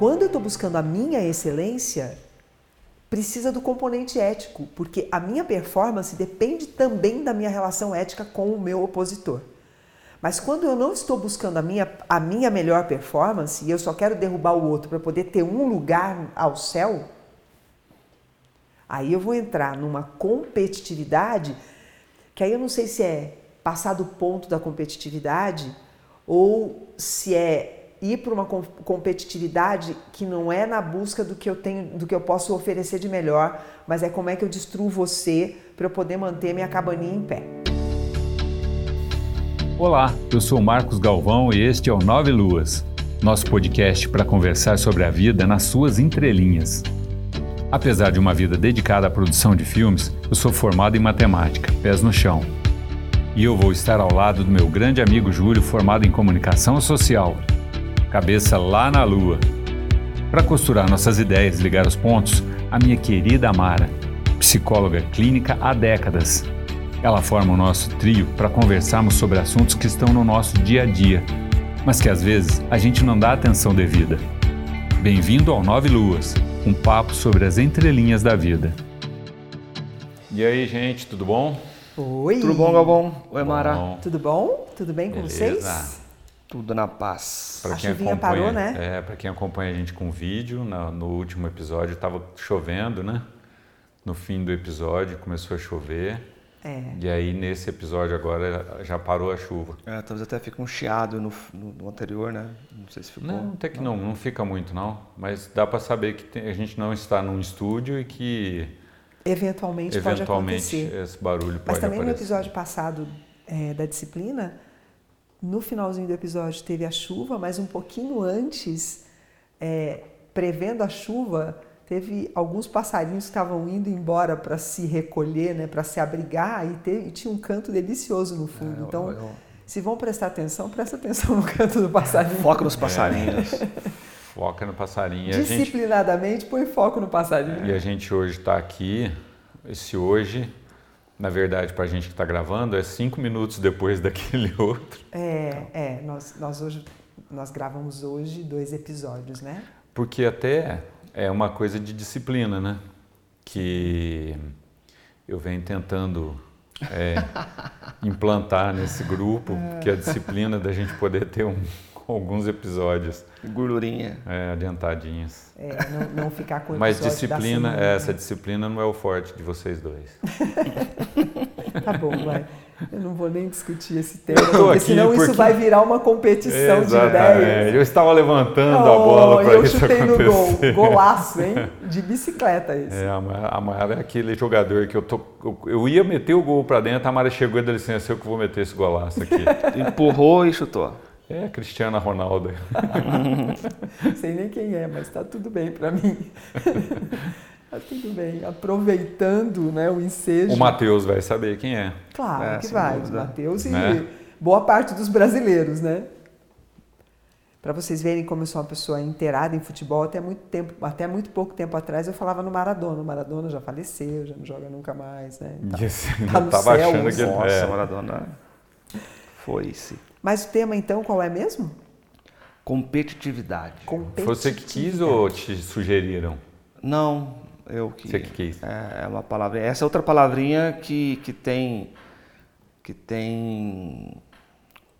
Quando eu estou buscando a minha excelência, precisa do componente ético, porque a minha performance depende também da minha relação ética com o meu opositor. Mas quando eu não estou buscando a minha, a minha melhor performance e eu só quero derrubar o outro para poder ter um lugar ao céu, aí eu vou entrar numa competitividade que aí eu não sei se é passar do ponto da competitividade ou se é ir para uma competitividade que não é na busca do que eu tenho, do que eu posso oferecer de melhor, mas é como é que eu destruo você para eu poder manter minha cabaninha em pé. Olá, eu sou Marcos Galvão e este é o Nove Luas, nosso podcast para conversar sobre a vida nas suas entrelinhas. Apesar de uma vida dedicada à produção de filmes, eu sou formado em matemática, pés no chão. E eu vou estar ao lado do meu grande amigo Júlio, formado em comunicação social, cabeça lá na lua. Para costurar nossas ideias e ligar os pontos, a minha querida Amara, psicóloga clínica há décadas. Ela forma o nosso trio para conversarmos sobre assuntos que estão no nosso dia a dia, mas que às vezes a gente não dá atenção devida. Bem-vindo ao Nove Luas, um papo sobre as entrelinhas da vida. E aí, gente, tudo bom? Oi! Tudo bom, Galvão? Oi, Mara. Bom. Tudo bom? Tudo bem com Beleza. vocês? Tudo na paz. Pra A quem chuvinha acompanha, parou, né? É, para quem acompanha a gente com vídeo, na- no último episódio estava chovendo, né? No fim do episódio começou a chover. É. E aí nesse episódio agora já parou a chuva. É, talvez até fique um chiado no, no- no anterior, né? Não sei se ficou. Não, até que não, não fica muito não, mas dá para saber que tem- a gente não está num estúdio e que Eventualmente, pode eventualmente acontecer. esse barulho Mas pode também no episódio passado é, da disciplina, no finalzinho do episódio teve a chuva, mas um pouquinho antes, é, prevendo a chuva, teve alguns passarinhos que estavam indo embora para se recolher, né, para se abrigar, e, teve- e tinha um canto delicioso no fundo. É, então, eu- eu- se vão prestar atenção, presta atenção no canto do passarinho. Foca nos passarinhos. Foca no passarinho. E a gente, Disciplinadamente, põe foco no passarinho. e a gente hoje está aqui, esse hoje, na verdade, para a gente que está gravando, é cinco minutos depois daquele outro. É, é nós, nós hoje nós gravamos hoje dois episódios, né? Porque até é uma coisa de disciplina, né? Que eu venho tentando é, implantar nesse grupo, que é a disciplina da gente poder ter um- alguns episódios Gordurinha. é, adiantadinhos. É, não, não ficar com Mas disciplina, semana, essa né? disciplina não é o forte de vocês dois. Tá bom, vai. Eu não vou nem discutir esse tema, Eu porque aqui senão isso porque- vai virar uma competição de Exatamente. ideias. Eu estava levantando a Oh, bola para eu isso chutei no gol. acontecer. Golaço, hein? De bicicleta esse. É, a Mara, a é aquele jogador que eu tô. Eu, eu ia meter o gol para dentro, a Mara chegou e deu licença, eu que vou meter esse golaço aqui. Empurrou e chutou. É, Cristiana Ronaldo. Sei nem quem é, mas tá tudo bem pra mim. tá tudo bem. Aproveitando né, o ensejo. O Matheus vai saber quem é. Claro É, que vai, dúvida. Matheus e Né? boa parte dos brasileiros, né? Para vocês verem como eu sou uma pessoa inteirada em futebol, até muito tempo, até muito pouco tempo atrás eu falava no Maradona. O Maradona já faleceu, já não joga nunca mais, né? Tá. Tá no tava céu, achando que ele. Nossa, é, Maradona. Foi-se. Mas o tema então qual é mesmo? Competitividade. você que quis ou te sugeriram? Não, eu que. Você que quis. É, é uma palavra. Essa é outra palavrinha que, que tem. que tem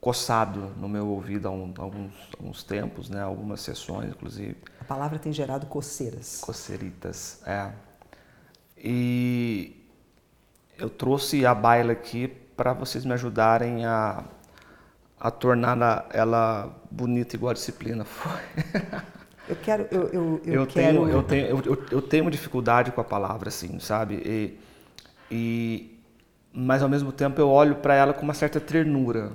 coçado no meu ouvido há um- alguns, alguns tempos, né? Algumas sessões, inclusive. A palavra tem gerado coceiras. Coceritas, é. E eu trouxe a baila aqui para vocês me ajudarem a, a tornar ela- bonita igual a disciplina foi. Eu quero, eu, eu, eu, Eu, quero. tenho, eu, tenho, eu, eu- eu tenho dificuldade com a palavra, assim, sabe? E, e- mas ao mesmo tempo eu olho para ela com uma certa ternura.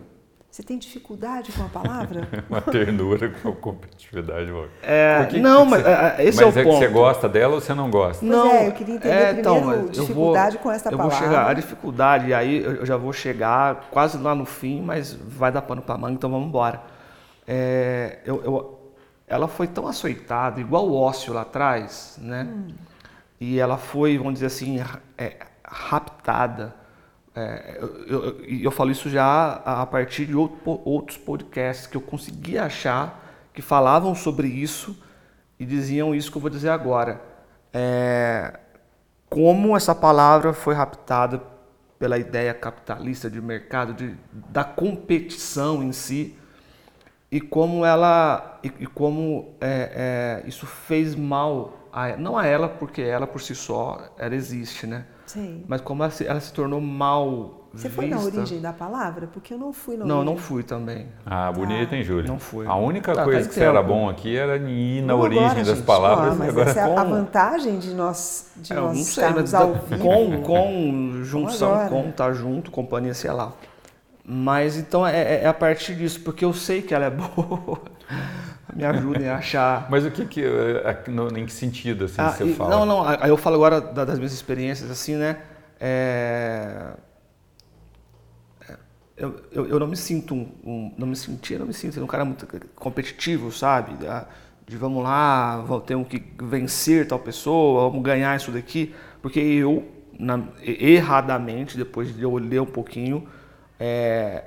Você tem dificuldade com a palavra? Uma ternura com a competitividade. É, que que não, você- mas é, é, esse Mas é é, o ponto. que você gosta dela ou você não gosta? Pois Não, é, eu queria entender primeiro mas eu dificuldade com essa eu palavra. vou chegar, a dificuldade, aí eu eu já vou chegar quase lá no fim, mas vai dar pano para manga, então vamos embora. É, eu, eu- ela foi tão açoitada, igual o ócio lá atrás, né? E ela foi, vamos dizer assim, é, raptada. É, eu, eu- falo isso já a partir de outro outros podcasts que eu consegui achar que falavam sobre isso e diziam isso que eu vou dizer agora. É, como essa palavra foi raptada pela ideia capitalista de mercado, de, da competição em si, e como ela e, e como é, é, isso fez mal a, não a ela porque ela por si só ela existe né Sim. mas como ela se, ela se tornou mal Você vista foi na origem da palavra? Porque eu não fui na não origem. não fui também Ah, bonita, hein, Júlia? Não fui. A única Tá, coisa faz que você era bom aqui era ir na Vamos origem agora, das gente. palavras mas agora essa é a vantagem de nós, de É, nós não sei mas ao vivo. com com junção com tá junto companhia sei lá mas então é, é- é a partir disso porque eu sei que ela é boa me ajudem a achar Mas o que que eh, em que sentido assim Ah, você e- fala? Não, não, aí eu falo agora da- das minhas experiências, assim, né? É, é, Eu, eu, eu não me sinto um, um- Não me sentia, não me sinto um cara muito competitivo, sabe? De vamos lá, temos que vencer tal pessoa, vamos ganhar isso daqui. Porque eu, na- erradamente, depois de eu ler um pouquinho, é,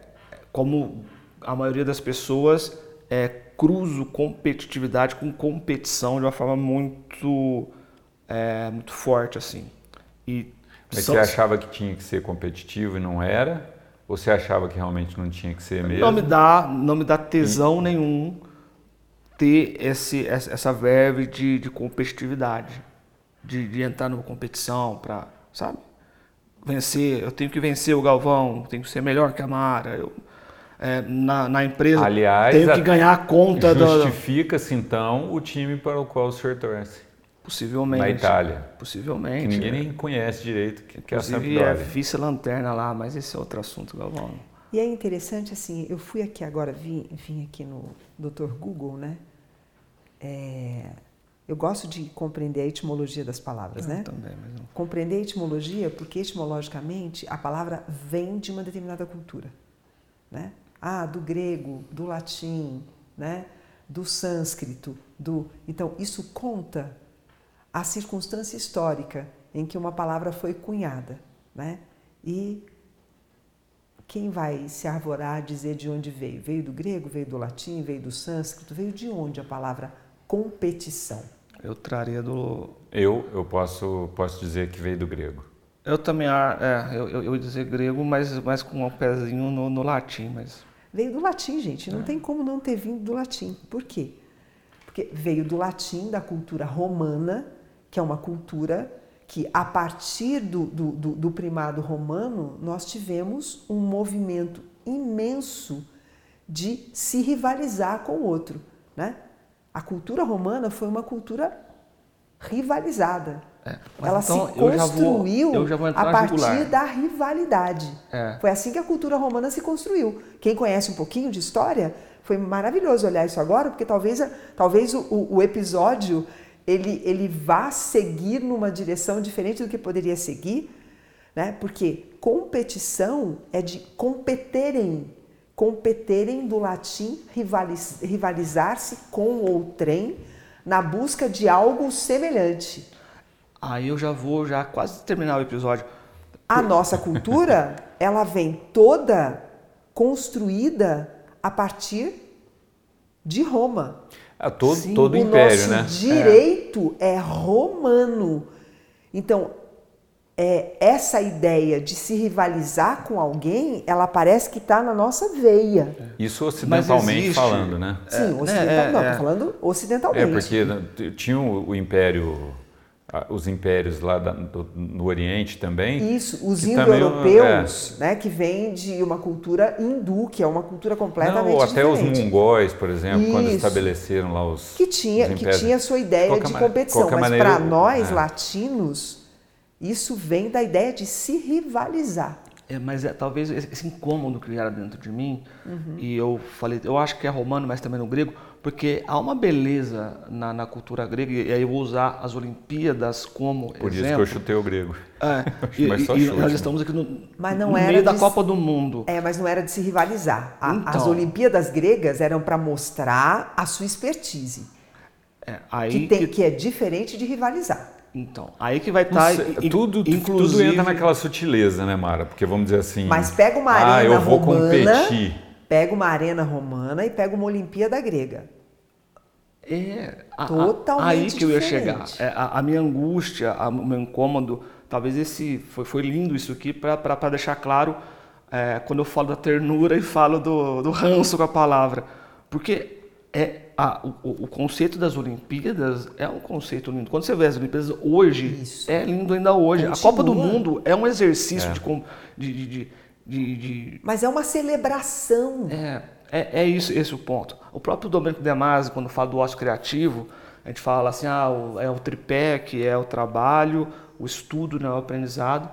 como a maioria das pessoas, é, cruzo competitividade com competição de uma forma muito, é, muito forte, assim. E Mas são- você achava que tinha que ser competitivo e não era? Ou você achava que realmente não tinha que ser mesmo? não me dá, não me dá tesão nenhum ter esse, essa essa verve de, de competitividade, de, de entrar numa competição para, sabe? Vencer, eu tenho que vencer o Galvão, tenho que ser melhor que a Mara. Eu, é, na, na empresa, Aliás, tenho que ganhar a conta da. Justifica-se então o time para o qual o senhor torce. Possivelmente. Na Itália. Possivelmente. Que ninguém né? nem conhece direito, que, que é a é Sampdoria. vice-lanterna lá, mas esse é outro assunto, Galvão. E é interessante, assim, eu fui aqui agora, vim, vim aqui no Dr. Google, né? É, eu gosto de compreender a etimologia das palavras, né? Também, mas não. Compreender a etimologia, porque etimologicamente a palavra vem de uma determinada cultura, né? Ah, do grego, do latim, né? Do sânscrito, do. Então isso conta a circunstância histórica em que uma palavra foi cunhada, né? E quem vai se arvorar a dizer de onde veio? Veio do grego, veio do latim, veio do sânscrito, veio de onde a palavra competição? Eu traria do. Eu, eu posso, posso dizer que veio do grego. Eu também, ah, é, eu, eu, eu ia dizer grego, mas, mas com um pezinho no, no latim, mas. Veio do latim, gente. Não tem como não ter vindo do latim. Por quê? Porque veio do latim, da cultura romana, que é uma cultura que, a partir do, do, do, do primado romano, nós tivemos um movimento imenso de se rivalizar com o outro. Né? A cultura romana foi uma cultura rivalizada. É, Ela então se eu já vou- construiu eu já a partir jugular. da rivalidade. É. Foi assim que a cultura romana se construiu. Quem conhece um pouquinho de história, foi maravilhoso olhar isso agora, porque talvez, talvez o, o- o episódio ele, ele vá seguir numa direção diferente do que poderia seguir, né? porque competição é de competerem, competerem do latim rivaliz- rivalizar-se com outrem na busca de algo semelhante. Aí eu já vou já quase terminar o episódio. A nossa cultura, ela vem toda construída a partir de Roma. Ah, todo, Sim, todo o o império, nosso né? direito é. romano. Então, é, essa ideia de se rivalizar com alguém, ela parece que está na nossa veia. Isso ocidentalmente existe. falando, né? Sim, ocidental, é, não, é. tô falando É, ocidentalmente. porque né, tinha o, o império, os impérios lá da- do- no Oriente também. Isso, os que também, indo-europeus, né, que vem de uma cultura hindu, que é uma cultura completamente Não, ou até os diferente. mongóis, por exemplo, quando Isso. estabeleceram lá os que tinha, os que tinha a sua ideia Qualquer de competição, qualquer mas maneira, para nós é. latinos, isso vem da ideia de se rivalizar. É, mas é, talvez esse esse incômodo que era dentro de mim, Uhum. e eu falei, eu acho que é romano, mas também no grego, porque há uma beleza na, na cultura grega, e aí eu vou usar as Olimpíadas como Por isso que exemplo. eu chutei o grego. É, e, mais só e- chute, nós estamos aqui no, Mas não no era meio da Copa do Mundo. É, mas não era de se rivalizar. A- As Então. Olimpíadas gregas eram para mostrar a sua expertise, É, aí que, tem, que- que é diferente de rivalizar. então, aí que vai Não estar. tudo, tudo entra naquela sutileza, né, Mara? Porque vamos dizer assim. Mas pega uma ah, arena eu vou romana, competir. Pega uma arena romana e pega uma Olimpíada grega. É, a, Totalmente aí que eu ia diferente. chegar. É, a, a minha angústia, a- o meu incômodo, talvez esse foi, foi lindo isso aqui para deixar claro é, quando eu falo da ternura e falo do, do ranço com a palavra, porque é a- o, o conceito das Olimpíadas é um conceito lindo. Quando você vê as Olimpíadas hoje, Isso. é lindo ainda hoje. A Continua. Copa do Mundo é um exercício com- de, de, de, de- de Mas é uma celebração. é, é, é isso, esse o ponto. O próprio Domenico De Masi, quando fala do ócio criativo, a gente fala assim, ah, é o tripé, que é o trabalho, o estudo, né, o aprendizado.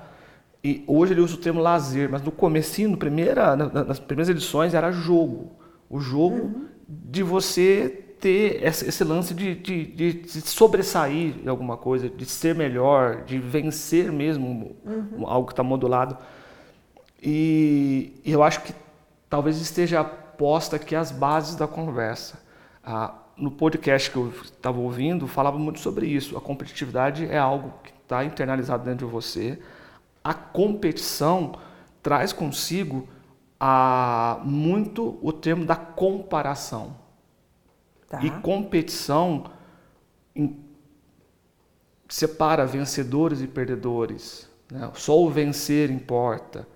E hoje ele usa o termo lazer, mas no comecinho, no primeira, na- na- nas primeiras edições, era jogo. O jogo de você ter esse, lance de, de, de sobressair em alguma coisa, de ser melhor, de vencer mesmo algo que está modulado. E, e eu acho que talvez esteja posta aqui as bases da conversa. Ah, no podcast que eu estava ouvindo, falava muito sobre isso. A competitividade é algo que está internalizado dentro de você. A competição traz consigo ah, muito o termo da comparação. Tá? E competição em- separa vencedores e perdedores. né? Só o vencer importa.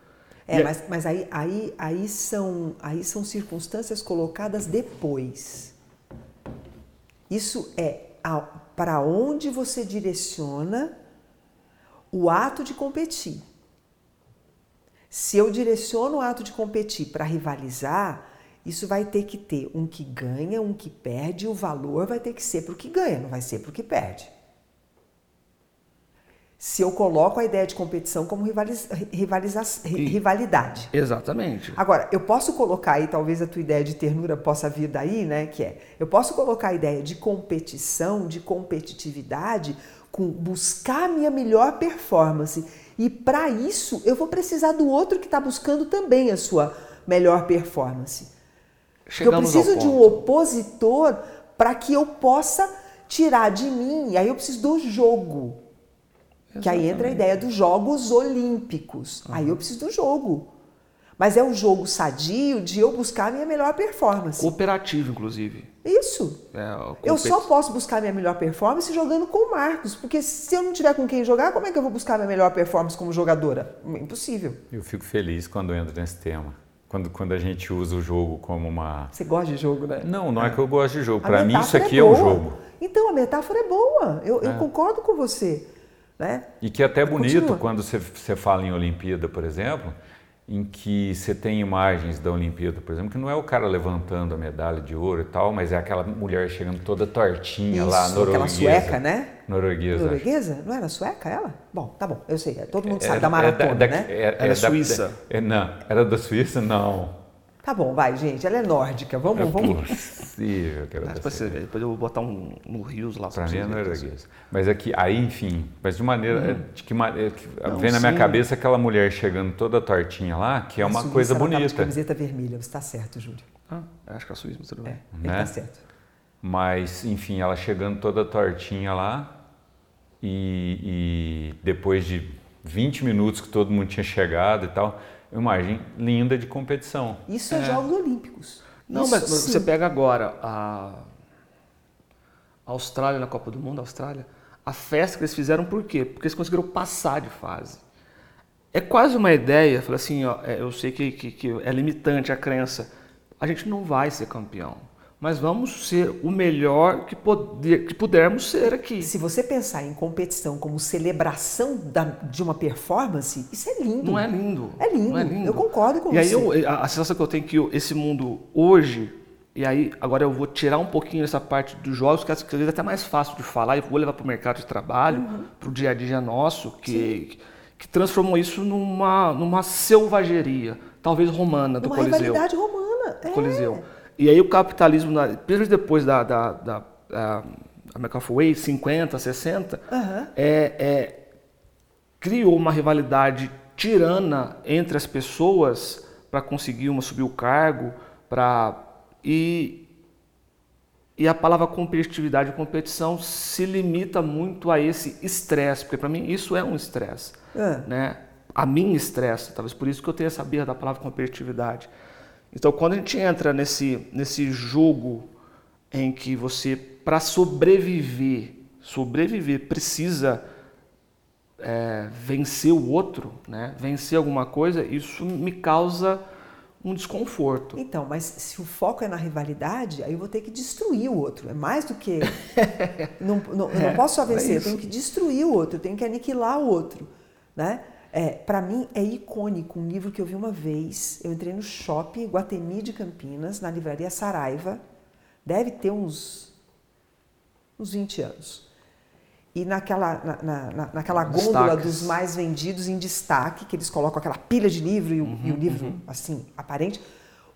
É, mas, mas aí, aí, aí, são, aí são circunstâncias colocadas depois. Isso é para onde você direciona o ato de competir. Se eu direciono o ato de competir para rivalizar, isso vai ter que ter um que ganha, um que perde, e o valor vai ter que ser para o que ganha, não vai ser para o que perde. Se eu coloco a ideia de competição como rivaliza, rivaliza, rivalidade. Exatamente. Agora, eu posso colocar aí, talvez a tua ideia de ternura possa vir daí, né? Que é, eu posso colocar a ideia de competição, de competitividade, com buscar a minha melhor performance. E para isso, eu vou precisar do outro que está buscando também a sua melhor performance. Eu preciso de um opositor para que eu possa tirar de mim. E aí eu preciso do jogo. Que aí entra a ideia dos Jogos Olímpicos. Aí eu preciso do jogo. Mas é um jogo sadio de eu buscar a minha melhor performance. Cooperativo, inclusive. Isso. É, Eu só posso buscar a minha melhor performance jogando com o Marcos. Porque se eu não tiver com quem jogar, como é que eu vou buscar a minha melhor performance como jogadora? Impossível. Eu fico feliz quando entro nesse tema. Quando, quando a gente usa o jogo como uma. Você gosta de jogo, né? Não, não é que eu gosto de jogo. Para mim, isso metáfora aqui é, um boa. jogo. Então, a metáfora é boa. Eu, eu concordo com você. Né? E que é até bonito Continua. quando você, você fala em Olimpíada, por exemplo, em que você tem imagens da Olimpíada, por exemplo, que não é o cara levantando a medalha de ouro e tal, mas é aquela mulher chegando toda tortinha lá, Isso, norueguesa. aquela sueca, né? Norueguesa. acho. Norueguesa? Não era sueca ela? Bom, tá bom, eu sei. Todo mundo É- sabe da é maratona, da- né? é- Ela é da- suíça. é- não, era da Suíça? Não. Tá bom, vai, gente. Ela é nórdica. Vamos, É vamos. possível que Depois, Suíça. você depois eu vou botar um no Rios lá. Pra pra mim é norueguesa. Mas aqui, aí, enfim, mas de maneira. De que maneira. que Não, vem na minha sim. cabeça aquela mulher chegando toda tortinha lá, que é uma Suíça, coisa ela tava de bonita. camiseta vermelha, você tá certo, Júlio. Ah, acho que é a Suíça, mas tudo bem. É, ele Né? tá certo. Mas, enfim, ela chegando toda tortinha lá. E, e depois de 20 minutos que todo mundo tinha chegado e tal, imagem linda de competição. Isso é, Jogos Olímpicos. Não, Isso mas você pega agora a Austrália na Copa do Mundo, a Austrália, a festa que eles fizeram por quê? Porque eles conseguiram passar de fase. É quase uma ideia, fala assim, ó, é, eu sei que, que, que é limitante a crença, a gente não vai ser campeão, mas vamos ser o melhor que, poder, que pudermos ser aqui. Se você pensar em competição como celebração da- de uma performance, isso é lindo. Não é lindo. É lindo. É lindo. Eu concordo com e aí você. eu- a, a sensação que eu tenho é que esse mundo hoje, e aí agora eu vou tirar um pouquinho essa parte dos jogos, que às vezes é até mais fácil de falar, e vou levar para o mercado de trabalho, Uhum. para o dia a dia nosso, que, que transformou isso numa, numa selvageria, talvez romana do uma Coliseu. rivalidade romana. É. Coliseu. E aí o capitalismo, na- principalmente depois da, da, da, da American Way, 50, 60, Aham. é, é, criou uma rivalidade tirana entre as pessoas para conseguir uma subir o cargo, para e e a palavra competitividade e competição se limita muito a esse estresse, porque para mim isso é um estresse, Ah. né? A mim estressa, talvez por isso que eu tenha essa birra da palavra competitividade. Então, quando a gente entra nesse nesse jogo em que você, para sobreviver, sobreviver, precisa é, vencer o outro, né? vencer alguma coisa, isso me causa um desconforto. Então, mas se o foco é na rivalidade, aí eu vou ter que destruir o outro. É mais do que. não, não, eu não é, posso só vencer, é eu tenho que destruir o outro, eu tenho que aniquilar o outro. Né? É, Para mim é icônico um livro que eu vi uma vez. Eu entrei no shopping Guatemi de Campinas, na livraria Saraiva. Deve ter uns, uns 20 anos e naquela, na, na, naquela gôndola dos mais vendidos em destaque, que eles colocam aquela pilha de livro e o, uhum, e o uhum, livro, uhum. assim, aparente,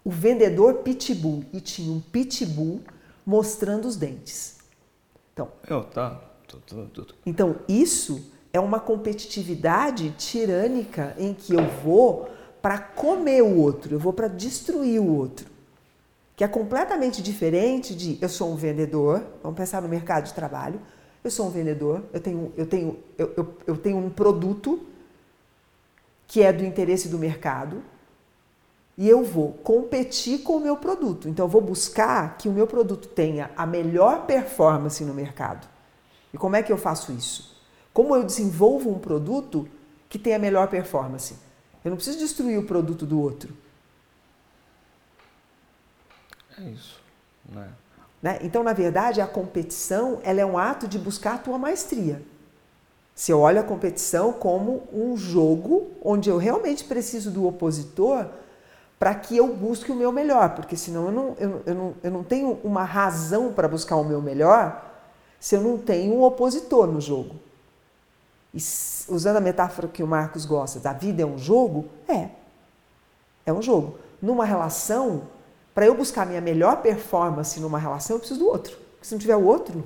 o vendedor pitbull. E tinha um pitbull mostrando os dentes. Então, Eu, tá. Então isso é uma competitividade tirânica em que eu vou para comer o outro, eu vou para destruir o outro. Que é completamente diferente de eu sou um vendedor, vamos pensar no mercado de trabalho, eu sou um vendedor, eu tenho, eu tenho, eu, eu, eu tenho um produto que é do interesse do mercado e eu vou competir com o meu produto. Então, eu vou buscar que o meu produto tenha a melhor performance no mercado. E como é que eu faço isso? Como eu desenvolvo um produto que tenha a melhor performance? Eu não preciso destruir o produto do outro. É isso. Né? Né? Então, na verdade, a competição ela é um ato de buscar a tua maestria. Se eu olho a competição como um jogo onde eu realmente preciso do opositor para que eu busque o meu melhor, porque senão eu não, eu, eu não, eu não tenho uma razão para buscar o meu melhor se eu não tenho um opositor no jogo. E, usando a metáfora que o Marcos gosta, da vida é um jogo? É. É um jogo. Numa relação, para eu buscar a minha melhor performance numa relação, eu preciso do outro. Porque se não tiver o outro.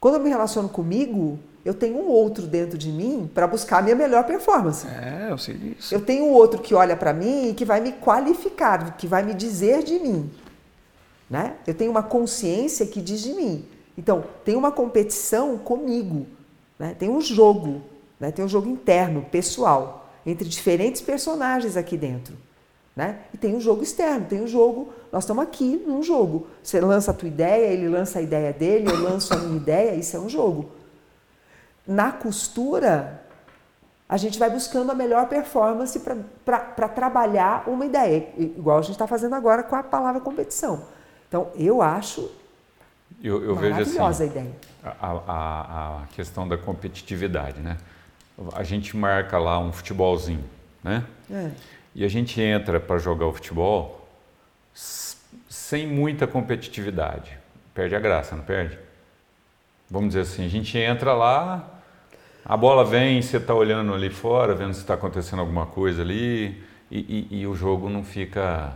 Quando eu me relaciono comigo, eu tenho um outro dentro de mim para buscar a minha melhor performance. É, eu sei disso. Eu tenho um outro que olha para mim e que vai me qualificar, que vai me dizer de mim. Né? Eu tenho uma consciência que diz de mim. Então, tem uma competição comigo. Né? Tem um jogo. Né? Tem um jogo interno, pessoal, entre diferentes personagens aqui dentro. Né? E tem um jogo externo, tem um jogo, nós estamos aqui num jogo. Você lança a tua ideia, ele lança a ideia dele, eu lanço a minha ideia, isso é um jogo. Na costura, a gente vai buscando a melhor performance para trabalhar uma ideia, igual a gente está fazendo agora com a palavra competição. Então, eu acho eu, eu vejo assim, a ideia. A, a, a questão da competitividade, né? A gente marca lá um futebolzinho, né? É. E a gente entra para jogar o futebol sem muita competitividade. Perde a graça, não perde? Vamos dizer assim, a gente entra lá, a bola vem, você está olhando ali fora, vendo se está acontecendo alguma coisa ali, e, e, e, o jogo não fica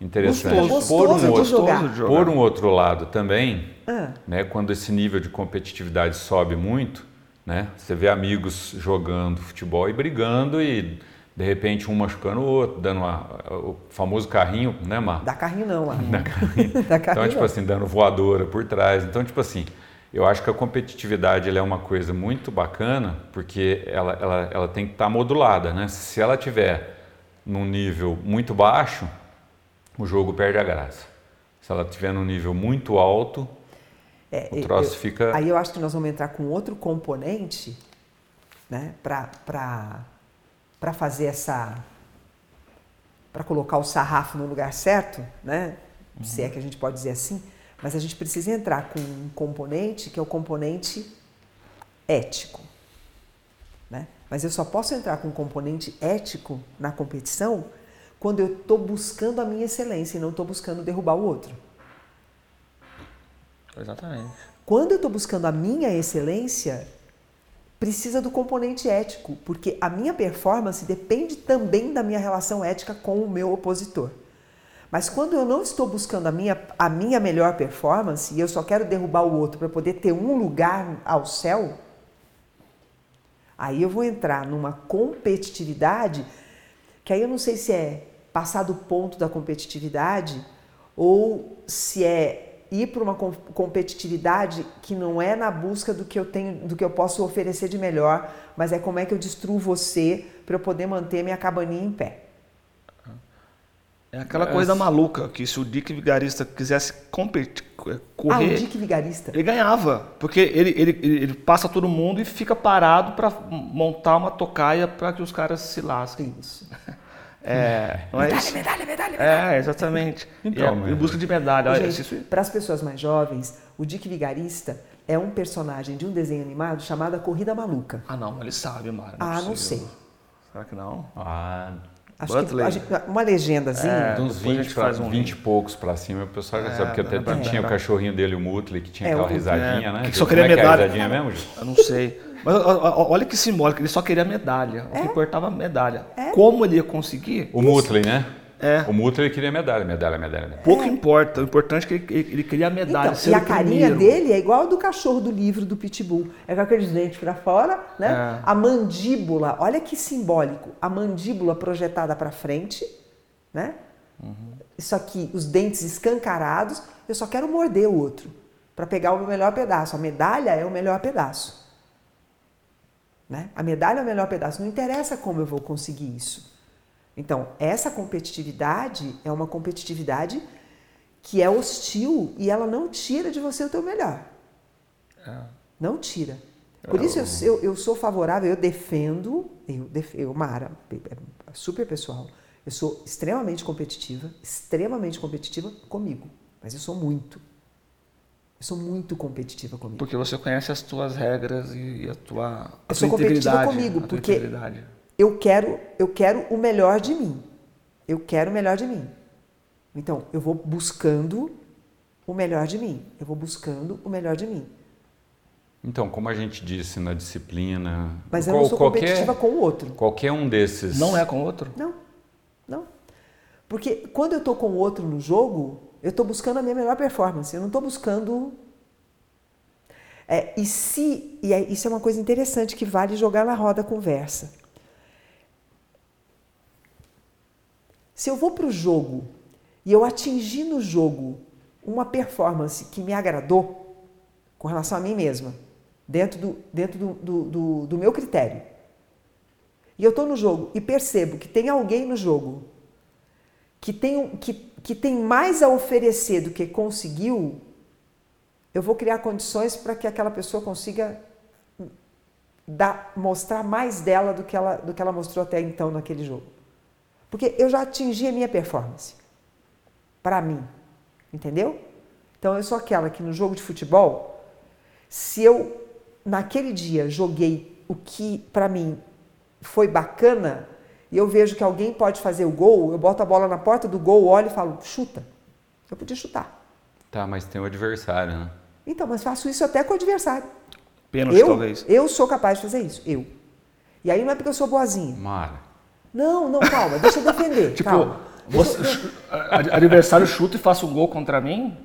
interessante. Gostoso, por, um outro, por um outro lado também, ah. né, quando esse nível de competitividade sobe muito, né, você vê amigos jogando futebol e brigando e de repente um machucando o outro, dando uma, o famoso carrinho, né, Mar? Dá carrinho não, Mar. Dá carrinho. Dá carrinho então, tipo não. assim, dando voadora por trás. Então, tipo assim, eu acho que a competitividade é uma coisa muito bacana, porque ela, ela, ela tem que estar tá modulada, né? Se ela tiver num nível muito baixo, o jogo perde a graça. Se ela tiver num nível muito alto, é, o troço eu, fica... Aí eu acho que nós vamos entrar com outro componente, né, para para fazer essa. para colocar o sarrafo no lugar certo, né? Uhum. Se é que a gente pode dizer assim, mas a gente precisa entrar com um componente que é o componente ético. Né? Mas eu só posso entrar com um componente ético na competição quando eu estou buscando a minha excelência e não estou buscando derrubar o outro. Exatamente. Quando eu estou buscando a minha excelência, precisa do componente ético, porque a minha performance depende também da minha relação ética com o meu opositor. Mas quando eu não estou buscando a minha, a minha melhor performance e eu só quero derrubar o outro para poder ter um lugar ao céu, aí eu vou entrar numa competitividade que aí eu não sei se é passar do ponto da competitividade ou se é ir para uma competitividade que não é na busca do que eu tenho, do que eu posso oferecer de melhor, mas é como é que eu destruo você para eu poder manter minha cabaninha em pé. É aquela coisa maluca que se o Dick Vigarista quisesse competir, Ah, o correr, Dick Vigarista. ele ganhava. Porque ele, ele, ele, ele passa todo mundo e fica parado para montar uma tocaia para que os caras se lasquem. Isso. É, não é isso? Medalha, medalha, É, exatamente. Então, é, mas- em busca de medalha. Olha, Gente, isso- para as pessoas mais jovens, o Dick Vigarista é um personagem de um desenho animado chamado A Corrida Maluca. Ah, não, ele sabe, Mara. é Ah, não sei. Será que não? Ah, Acho que uma legendazinha. É, de uns depois a 20, gente pra, faz um 20 e poucos pra cima, o pessoal já É, sabe, porque até pra tinha o cachorrinho dele, o Mutley, que tinha É, aquela risadinha, é, né? que só queria é que é a medalha. risadinha mesmo? Eu não sei. Mas olha que simbólico, ele só queria medalha. O que importava medalha. Como ele ia conseguir, O Mutley, né? É. O Mutley queria medalha, medalha, medalha. medalha. pouco importa. O importante é que ele, ele queria medalha. Então, e a carinha primeiro. dele é igual a do cachorro do livro do Pitbull. É com aqueles dentes para fora, né? É. A mandíbula, olha que simbólico. A mandíbula projetada para frente, né? Uhum. Isso aqui, os dentes escancarados. Eu só quero morder o outro para pegar o meu melhor pedaço. A medalha é o melhor pedaço. Né? A medalha é o melhor pedaço. Não interessa como eu vou conseguir isso. Então, essa competitividade é uma competitividade que é hostil e ela não tira de você o teu melhor. Não tira. Por isso eu, eu, eu sou favorável, eu defendo, eu, eu Mara, é super pessoal, eu sou extremamente competitiva, extremamente competitiva comigo, mas eu sou muito. Eu sou muito competitiva comigo. Porque você conhece as tuas regras e a tua, a Eu sou competitiva comigo, porque- eu quero, eu quero o melhor de mim. Eu quero o melhor de mim. Então, eu vou buscando o melhor de mim. Eu vou buscando o melhor de mim. Então, como a gente disse na disciplina, Mas eu qual- não sou qualquer, competitiva com o outro. qualquer um desses. Não é com outro? Não, não. Porque quando eu estou com o outro no jogo, eu estou buscando a minha melhor performance. Eu não estou buscando. É, e se. E é- isso é uma coisa interessante que vale jogar na roda a conversa. Se eu vou para o jogo e eu atingir no jogo uma performance que me agradou com relação a mim mesma, dentro do, dentro do, do, do, do meu critério, e eu estou no jogo e percebo que tem alguém no jogo que tem, um- que, que tem mais a oferecer do que conseguiu, eu vou criar condições para que aquela pessoa consiga dar, mostrar mais dela do que, ela, do que ela mostrou até então naquele jogo. Porque eu já atingi a minha performance. Para mim. Entendeu? Então eu sou aquela que no jogo de futebol, se eu naquele dia joguei o que para mim foi bacana e eu vejo que alguém pode fazer o gol, eu boto a bola na porta do gol, olho e falo, chuta. Eu podia chutar. Tá, mas tem o adversário, né? Então, mas faço isso até com o adversário. Pênalti, Eu, talvez. eu sou capaz de fazer isso, eu. E aí não é porque eu sou boazinha. Mara. Não, não, calma, deixa eu defender. Tipo, calma. você, ad- adversário chuta e faça um gol contra mim?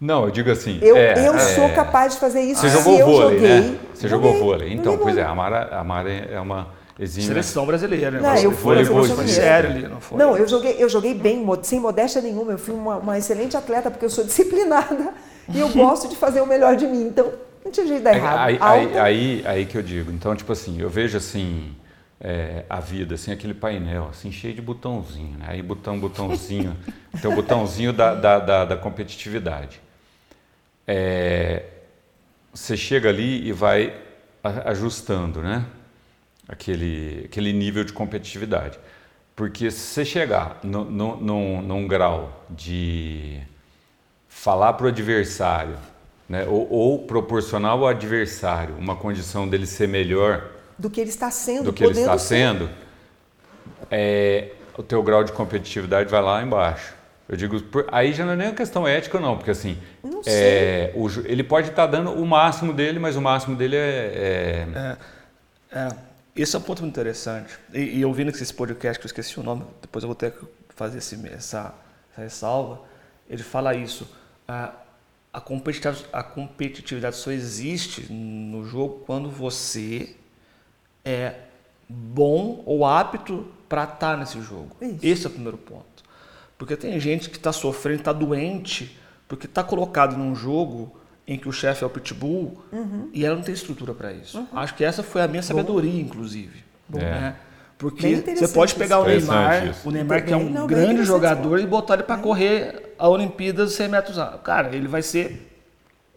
Não, eu digo assim. Eu, é, eu é, sou capaz de fazer isso Você se jogou eu vôlei, joguei. né? Você jogou Joguei, vôlei. Então, pois é, a Mara, a Mara é uma exímia. Seleção brasileira, né? Não, eu fui, sou foi vôlei. sério ali, não foi? Não, eu joguei, eu joguei bem, sem modéstia nenhuma. Eu fui uma, uma excelente atleta porque eu sou disciplinada e eu gosto de fazer o melhor de mim. Então, não tinha jeito de dar É, errado. Aí, aí, aí, aí que eu digo. Então, tipo assim, eu vejo assim é, a vida, assim, aquele painel, assim, cheio de botãozinho, né? Aí botão, botãozinho, tem o botãozinho da, da, da, da competitividade. É, você chega ali e vai ajustando, né? Aquele, aquele nível de competitividade. Porque se você chegar no, no, num, num grau de falar para o adversário, né, ou, ou proporcionar ao adversário uma condição dele ser melhor do que ele está sendo, do que ele está ser. sendo, é, o teu grau de competitividade vai lá embaixo. Eu digo, por- aí já não é nem uma questão ética não, porque assim, Não é, o ele pode estar dando o máximo dele, mas o máximo dele é, é- É, esse é um ponto muito interessante. E, e ouvindo esse podcast, que eu esqueci o nome, depois eu vou ter que fazer esse, essa, essa ressalva, ele fala isso. A, a, competitividade, a competitividade só existe no jogo quando você é bom ou apto para estar nesse jogo. Isso. Esse é o primeiro ponto. Porque tem gente que está sofrendo, está doente, porque está colocado num jogo em que o chefe é o pitbull e ela não tem estrutura para isso. Acho que essa foi a minha sabedoria, inclusive. É. né? Porque você pode pegar o Neymar, o Neymar que é um não, grande jogador, e botar ele para correr a Olimpíadas 100 metros. Cara, ele vai ser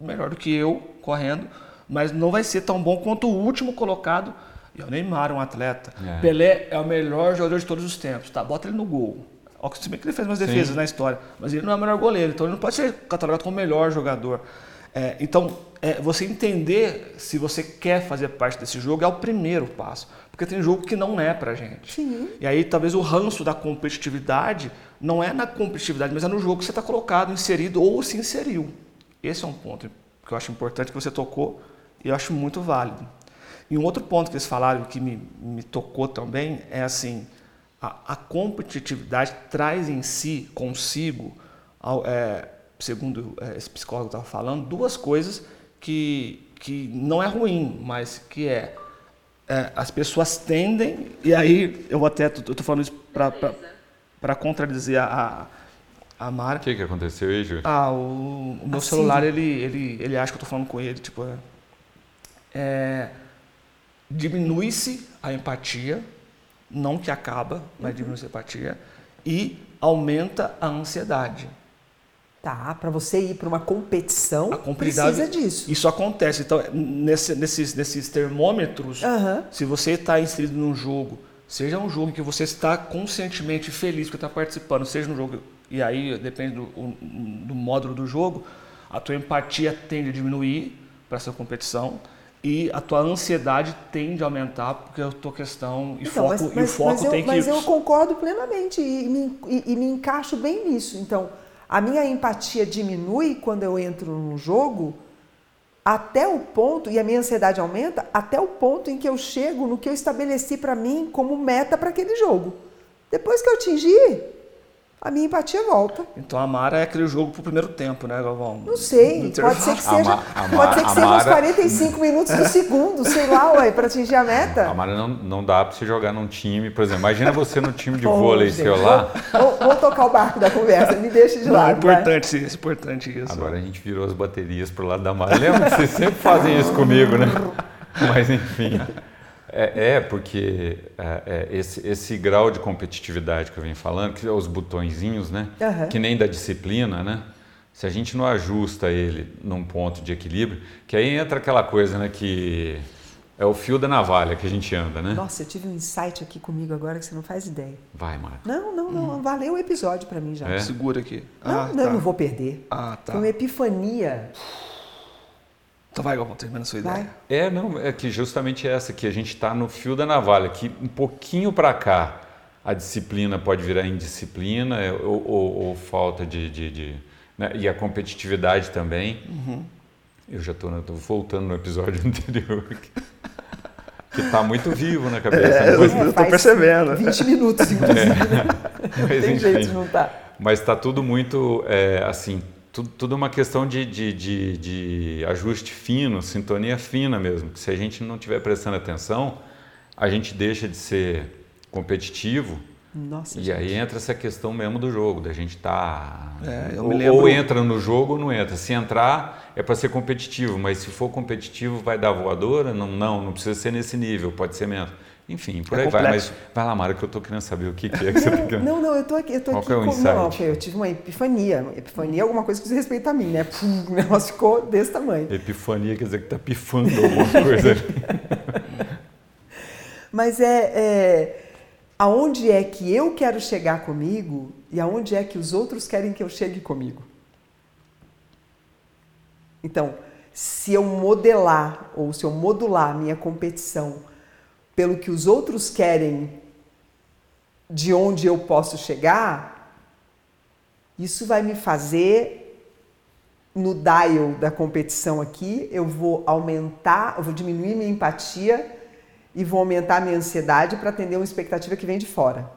melhor do que eu correndo, mas não vai ser tão bom quanto o último colocado. E é o Neymar, um atleta. É. Pelé é o melhor jogador de todos os tempos. Tá, bota ele no gol. Se bem que ele fez umas defesas Sim. na história, mas ele não é o melhor goleiro, então ele não pode ser catalogado como o melhor jogador. É, então, é, você entender se você quer fazer parte desse jogo é o primeiro passo. Porque tem jogo que não é pra gente. Sim. E aí talvez o ranço da competitividade não é na competitividade, mas é no jogo que você está colocado, inserido ou se inseriu. Esse é um ponto que eu acho importante que você tocou e eu acho muito válido. E um outro ponto que eles falaram que me, me tocou também é assim, a, a competitividade traz em si, consigo, é, segundo é, esse psicólogo estava falando, duas coisas que, que não é ruim, mas que é, é as pessoas tendem, e aí eu até estou falando isso para contradizer a, a Mara. O que, que aconteceu aí, Júlio? Ah, o, o meu assim. celular, ele, ele, ele acha que eu estou falando com ele, tipo, é, é diminui-se a empatia, não que acaba, mas uhum. diminui-se a empatia, e aumenta a ansiedade. Tá, para você ir para uma competição, a precisa disso. Isso acontece. Então, nesse, nesses, nesses termômetros, uhum. se você está inserido num jogo, seja um jogo que você está conscientemente feliz que está participando, seja no jogo, e aí depende do, do módulo do jogo, a tua empatia tende a diminuir para essa competição e a tua ansiedade tende a aumentar porque a tua questão e então, foco, mas, mas, e o foco eu, tem que... Mas eu concordo plenamente e e, e me encaixo bem nisso. Então, a minha empatia diminui quando eu entro num jogo até o ponto, e a minha ansiedade aumenta, até o ponto em que eu chego no que eu estabeleci para mim como meta para aquele jogo. Depois que eu atingir, a minha empatia volta. Então a Mara é aquele jogo pro primeiro tempo, né, Galvão? Não sei, pode ser que seja, a pode ser que seja Mara... uns 45 minutos do segundo, sei lá, ué, para atingir a meta. A Mara não, não dá para você jogar num time, por exemplo, imagina você no time de vôlei seu lá. Vou, vou, tocar o barco da conversa, me deixa de lado. É importante isso, é importante isso. Agora a gente virou as baterias pro lado da Mara. Lembra que vocês sempre fazem isso comigo, né? Mas enfim. É, é porque é, é, esse, esse grau de competitividade que eu venho falando, que é os botõezinhos, né? Uhum. Que nem da disciplina, né? Se a gente não ajusta ele num ponto de equilíbrio, que aí entra aquela coisa, né? Que é o fio da navalha que a gente anda, né? Nossa, eu tive um insight aqui comigo agora que você não faz ideia. Vai, Marco. Não, não, não. Hum. Valeu o episódio para mim já. É? Segura aqui. Não, ah, não, tá. não vou perder. Ah, tá. Foi uma epifania. Então vai, Galvão, termina a sua vai. ideia. É, não, é que justamente essa, que a gente está no fio da navalha, que um pouquinho para cá a disciplina pode virar indisciplina é, ou, ou, ou falta de... de, de né? E a competitividade também. Uhum. Eu já estou voltando no episódio anterior. que está muito vivo na cabeça. É, eu estou percebendo. 20 minutos, inclusive. É. Mas, Tem enfim, jeito de não tá. Mas está tudo muito, é, assim, tudo, tudo uma questão de, de, de, de, ajuste fino, sintonia fina mesmo. Se a gente não estiver prestando atenção, a gente deixa de ser competitivo. Nossa, e gente. aí entra essa questão mesmo do jogo, da gente tá é, ou, lembro... ou, entra no jogo ou não entra. Se entrar é para ser competitivo, mas se for competitivo vai dar voadora? Não, não, não precisa ser nesse nível, pode ser menos. Enfim, por é aí complexo. vai. Mas vai lá, Mara, que eu estou querendo saber o que, que é que você está querendo. Não, não, eu estou aqui. Eu tô Qual aqui é o com, insight? Não, eu tive uma epifania. Epifania é alguma coisa que diz respeito a mim, né? Pum, o negócio ficou desse tamanho. Epifania quer dizer que está pifando alguma coisa. Mas é, é. Aonde é que eu quero chegar comigo e aonde é que os outros querem que eu chegue comigo? Então, se eu modelar ou se eu modular a minha competição pelo que os outros querem de onde eu posso chegar, isso vai me fazer no dial da competição aqui, eu vou aumentar, eu vou diminuir minha empatia e vou aumentar minha ansiedade para atender uma expectativa que vem de fora.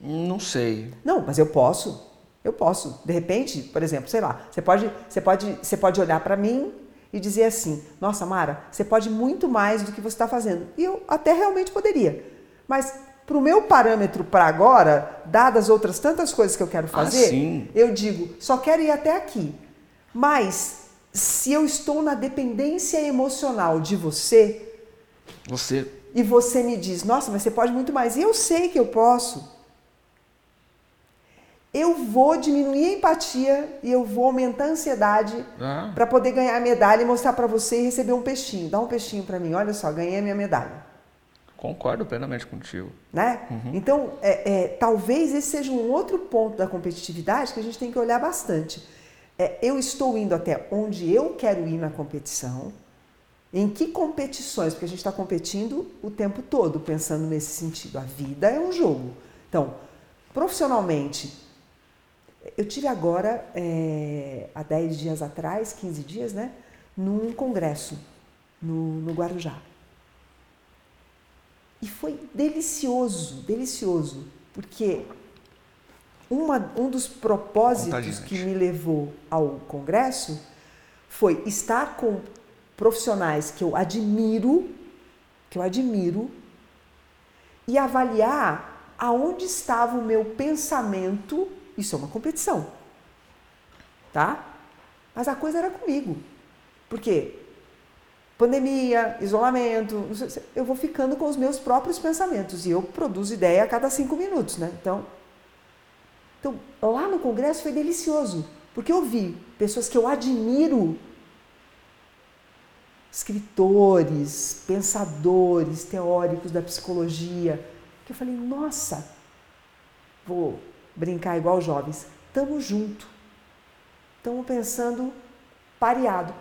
Não sei. Não, mas eu posso. Eu posso. De repente, por exemplo, sei lá, você pode, você pode, você pode olhar para mim e dizer assim: Nossa, Mara, você pode muito mais do que você está fazendo. E eu até realmente poderia. Mas para o meu parâmetro para agora, dadas outras tantas coisas que eu quero ah, fazer, ah, eu digo: só quero ir até aqui. Mas se eu estou na dependência emocional de você. Você e você me diz, nossa, mas você pode muito mais, e eu sei que eu posso, eu vou diminuir a empatia e eu vou aumentar a ansiedade Ah. para poder ganhar a medalha e mostrar para você e receber um peixinho. Dá um peixinho para mim, olha só, ganhei a minha medalha. Concordo plenamente contigo. Né? Então, é, é, talvez esse seja um outro ponto da competitividade que a gente tem que olhar bastante. É, eu estou indo até onde eu quero ir na competição, em que competições, porque a gente está competindo o tempo todo, pensando nesse sentido. A vida é um jogo. Então, profissionalmente, eu tive agora, é, há 10 dias atrás, 15 dias, né, num congresso no, no Guarujá. E foi delicioso, delicioso, porque uma, um dos propósitos que me levou ao congresso foi estar com profissionais que eu admiro, que eu admiro, e avaliar aonde estava o meu pensamento. Isso é uma competição, tá? Mas a coisa era comigo. Por quê? Pandemia, isolamento, eu vou ficando com os meus próprios pensamentos e eu produzo ideia a cada cinco minutos, né? Então, então lá no congresso foi delicioso, porque eu vi pessoas que eu admiro, escritores, pensadores, teóricos da psicologia, que eu falei, nossa, vou brincar igual jovens, tamo junto, estamos pensando pareado.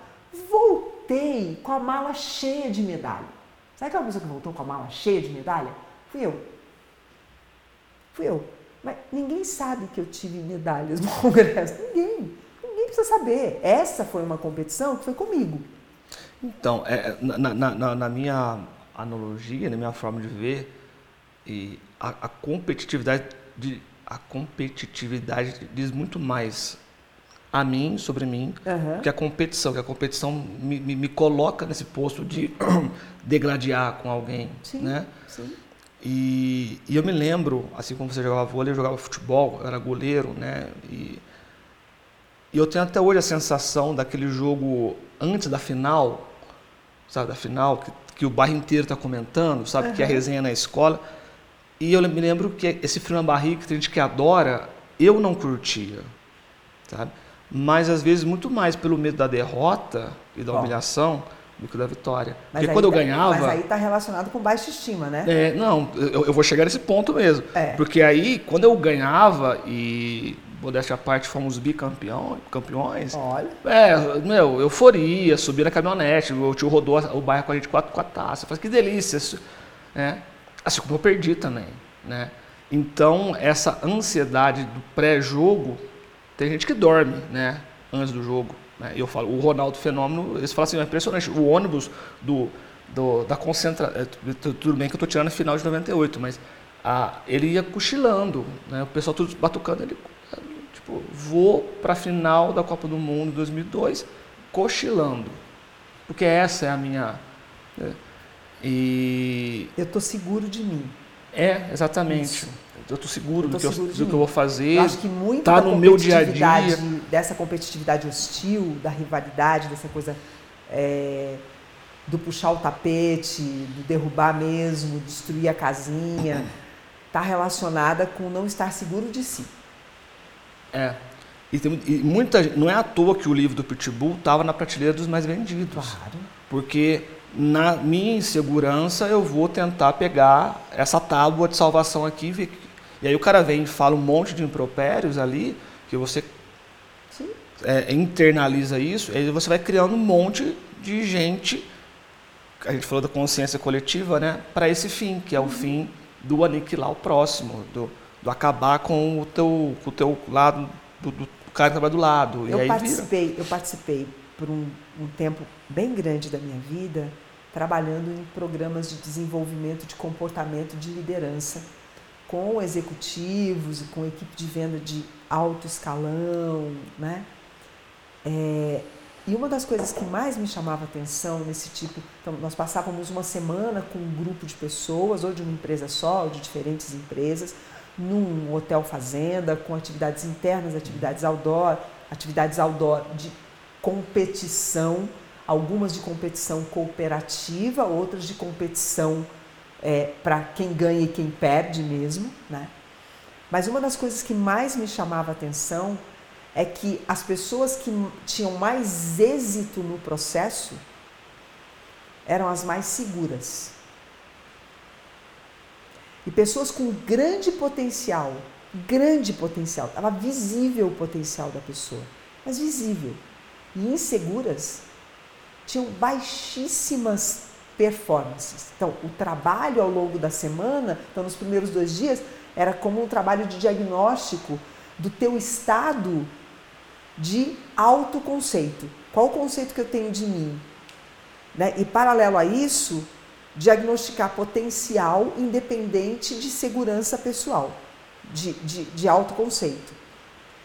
Voltei com a mala cheia de medalha. Sabe aquela pessoa que voltou com a mala cheia de medalha? Fui eu. Fui eu. Mas ninguém sabe que eu tive medalhas no congresso. Ninguém. Ninguém precisa saber. Essa foi uma competição que foi comigo. Então, é, na, na- na- na minha analogia, na minha forma de ver, e a, a competitividade de, a competitividade diz muito mais a mim, sobre mim, Aham. que a competição. Que a competição me, me, me coloca nesse posto de degladiar com alguém, Sim. né? Sim. E, e eu me lembro, assim como você jogava vôlei, eu jogava futebol, eu era goleiro, né? E, e eu tenho até hoje a sensação daquele jogo antes da final, sabe, da final, que, que o bairro inteiro está comentando, sabe, que é a resenha na escola. E eu me lembro que esse frio na barriga que tem gente que adora, eu não curtia, sabe? Mas às vezes muito mais pelo medo da derrota e da Bom. humilhação do que da vitória. Mas Porque aí quando eu tá- ganhava. Mas aí está relacionado com baixa estima, né? É, não, eu, eu vou chegar nesse ponto mesmo. É. Porque aí, quando eu ganhava e, modéstia à parte, fomos bicampeão, campeões, Olha. é, meu, euforia, subir na caminhonete, o tio rodou o bairro com a gente com a, com a taça. Eu falei, que delícia. Né? Assim como eu perdi também, né? Então, essa ansiedade do pré-jogo, tem gente que dorme, né? Antes do jogo. Né? Eu falo, o Ronaldo Fenômeno, eles falam assim, é impressionante. O ônibus do, do- da concentração. Tudo bem que eu tô tirando final de 98, mas ah, ele ia cochilando, né? O pessoal tudo batucando, ele tipo, vou para a final da Copa do Mundo 2002 cochilando. Porque essa é a minha. né? E Eu tô seguro de mim. é, exatamente. Isso. Eu tô seguro Eu tô do que, eu, do que eu vou fazer. Eu acho que muito tá da no meu dia a dia. competitividade, dessa competitividade hostil, da rivalidade, dessa coisa é, do puxar o tapete, do derrubar mesmo, destruir a casinha, está relacionada com não estar seguro de si. É. E, tem, e muita não é à toa que o livro do Pitbull estava na prateleira dos mais vendidos. Claro. Porque na minha insegurança eu vou tentar pegar essa tábua de salvação aqui e aí o cara vem e fala um monte de impropérios ali, que você é, internaliza isso, aí você vai criando um monte de gente, a gente falou da consciência coletiva, né, para esse fim, que é Uhum. o fim do aniquilar o próximo, do, do acabar com o teu, com o teu lado, do, do cara que trabalha do lado. e Eu aí vira. participei, eu participei por um, um tempo bem grande da minha vida trabalhando em programas de desenvolvimento de comportamento de liderança com executivos e com equipe de venda de alto escalão, né? É, e uma das coisas que mais me chamava atenção nesse tipo, então nós passávamos uma semana com um grupo de pessoas, ou de uma empresa só, ou de diferentes empresas, num hotel fazenda, com atividades internas, atividades outdoor, atividades outdoor de competição, algumas de competição cooperativa, outras de competição é, para quem ganha e quem perde mesmo, né? Mas uma das coisas que mais me chamava a atenção é que as pessoas que tinham mais êxito no processo eram as mais seguras. E pessoas com grande potencial, grande potencial, estava visível o potencial da pessoa, mas visível. E inseguras tinham baixíssimas performances. Então, o trabalho ao longo da semana, então nos primeiros dois dias, era como um trabalho de diagnóstico do teu estado de autoconceito. Qual o conceito que eu tenho de mim? Né? E paralelo a isso, diagnosticar potencial independente de segurança pessoal, de, de, de autoconceito.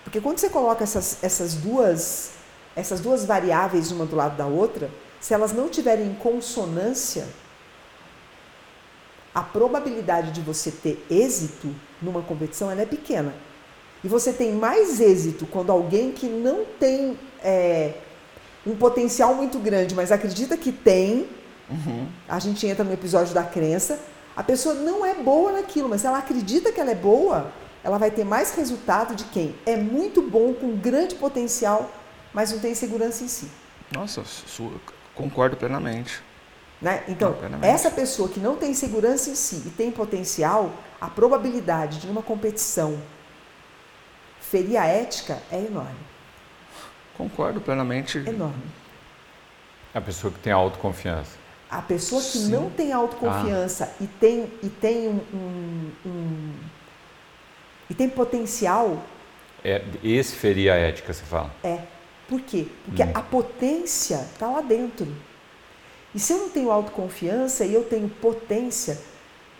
Porque quando você coloca essas, essas, duas, essas duas variáveis uma do lado da outra, se elas não tiverem consonância, a probabilidade de você ter êxito numa competição é pequena. E você tem mais êxito quando alguém que não tem é, um potencial muito grande, mas acredita que tem, uhum. a gente entra no episódio da crença, a pessoa não é boa naquilo, mas ela acredita que ela é boa, ela vai ter mais resultado de quem é muito bom, com grande potencial, mas não tem segurança em si. Nossa, concordo plenamente. Né? Então, plenamente. essa pessoa que não tem segurança em si e tem potencial, a probabilidade de uma competição ferir a ética é enorme. Concordo plenamente. Enorme. A pessoa que tem autoconfiança. A pessoa que Sim. não tem autoconfiança ah. e tem, e tem um, um, um, e tem potencial. É, esse ferir a ética, você fala? É. Por quê? Porque hum. a potência está lá dentro. E se eu não tenho autoconfiança e eu tenho potência,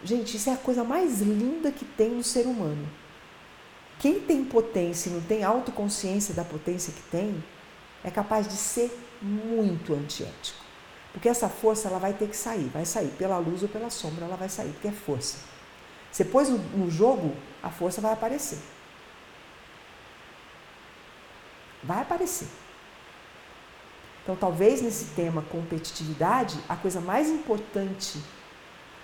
gente, isso é a coisa mais linda que tem no ser humano. Quem tem potência e não tem autoconsciência da potência que tem, é capaz de ser muito antiético. Porque essa força ela vai ter que sair, vai sair pela luz ou pela sombra, ela vai sair, porque é força. Você pôs no, no jogo, a força vai aparecer. Vai aparecer. Então, talvez nesse tema competitividade, a coisa mais importante